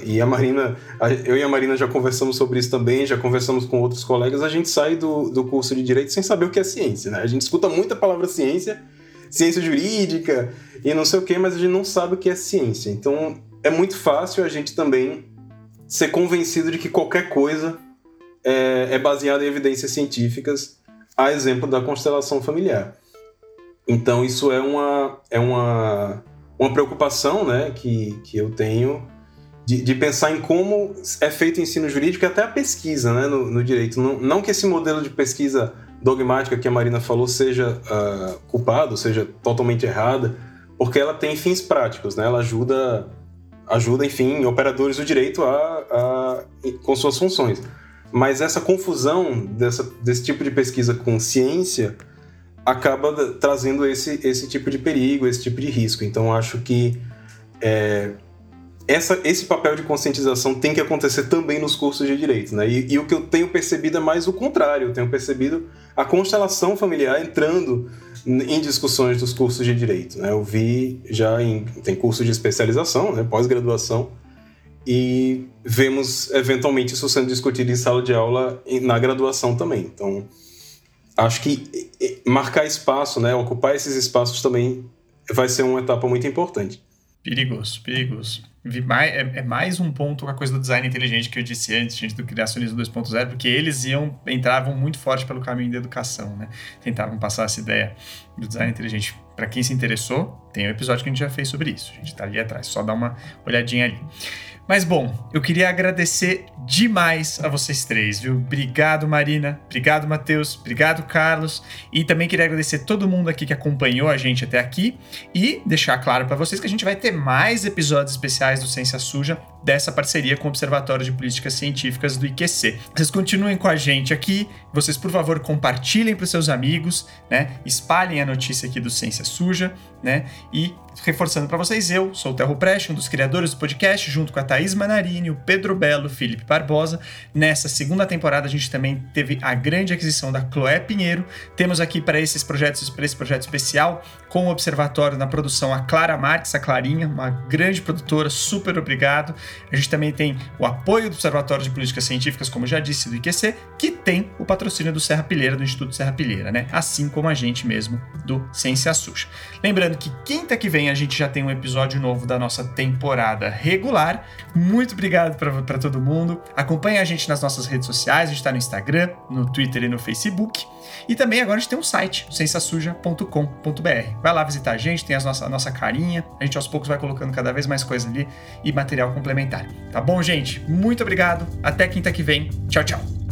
e a Marina, eu e a Marina já conversamos sobre isso também, já conversamos com outros colegas. A gente sai do, do curso de direito sem saber o que é ciência, né? A gente escuta muita palavra ciência, ciência jurídica e não sei o que, mas a gente não sabe o que é ciência. Então é muito fácil a gente também ser convencido de que qualquer coisa é, é baseada em evidências científicas, a exemplo da constelação familiar. Então isso é uma, é uma uma preocupação né, que, que eu tenho de, de, pensar em como é feito o ensino jurídico e até a pesquisa né, no, no direito. Não, não, que esse modelo de pesquisa dogmática que a Marina falou seja uh, culpado, seja totalmente errada, porque ela tem fins práticos, né? ela ajuda, ajuda enfim, operadores do direito a, a, com suas funções. Mas essa confusão dessa, desse tipo de pesquisa com ciência acaba trazendo esse, esse tipo de perigo, esse tipo de risco. Então, acho que é, essa, esse papel de conscientização tem que acontecer também nos cursos de direito, né? E, e, o que eu tenho percebido é mais o contrário. Eu tenho percebido a constelação familiar entrando em discussões dos cursos de direito. Né? Eu vi já em tem curso de especialização, né? pós-graduação, e vemos eventualmente isso sendo discutido em sala de aula na graduação também. Então, acho que marcar espaço, né? Ocupar esses espaços também vai ser uma etapa muito importante. Perigoso, perigoso. É, é, mais um ponto com a coisa do design inteligente que eu disse antes, gente, do criacionismo 2.0, porque eles iam entravam muito forte pelo caminho da educação, né? Tentavam passar essa ideia do design inteligente. Para quem se interessou, tem um episódio que a gente já fez sobre isso. A gente tá ali atrás, só dá uma olhadinha ali. Mas bom, eu queria agradecer demais a vocês três, viu? Obrigado, Marina. Obrigado, Matheus. Obrigado, Carlos. E também queria agradecer todo mundo aqui que acompanhou a gente até aqui e deixar claro para vocês que a gente vai ter mais episódios especiais do Ciência Suja dessa parceria com o Observatório de Políticas Científicas do IQC. Vocês continuem com a gente aqui. Vocês, por favor, compartilhem para seus amigos, né? Espalhem a notícia aqui do Ciência Suja, né? E reforçando para vocês, eu sou o Terro Preste, um dos criadores do podcast, junto com a Thaís Manarini, o Pedro Belo, o Felipe Barbosa. Nessa segunda temporada, a gente também teve a grande aquisição da Chloé Pinheiro. Temos aqui para esses projetos, para esse projeto especial, com o Observatório na produção, a Clara Marques, a Clarinha, uma grande produtora, super obrigado. A gente também tem o apoio do Observatório de Políticas Científicas, como já disse, do IQC, que tem o patrocínio do Serra Pilheira, do Instituto Serra Pilheira, né? Assim como a gente mesmo do Ciência Suja. Lembrando que quinta que vem a gente já tem um episódio novo da nossa temporada regular. Muito obrigado para todo mundo. Acompanhe a gente nas nossas redes sociais, a gente está no Instagram, no Twitter e no Facebook. E também agora a gente tem um site, cienciasuja.com.br. Vai lá visitar a gente, tem a nossa, a nossa carinha. A gente aos poucos vai colocando cada vez mais coisa ali e material complementar. Tá bom, gente? Muito obrigado. Até quinta que vem. Tchau, tchau.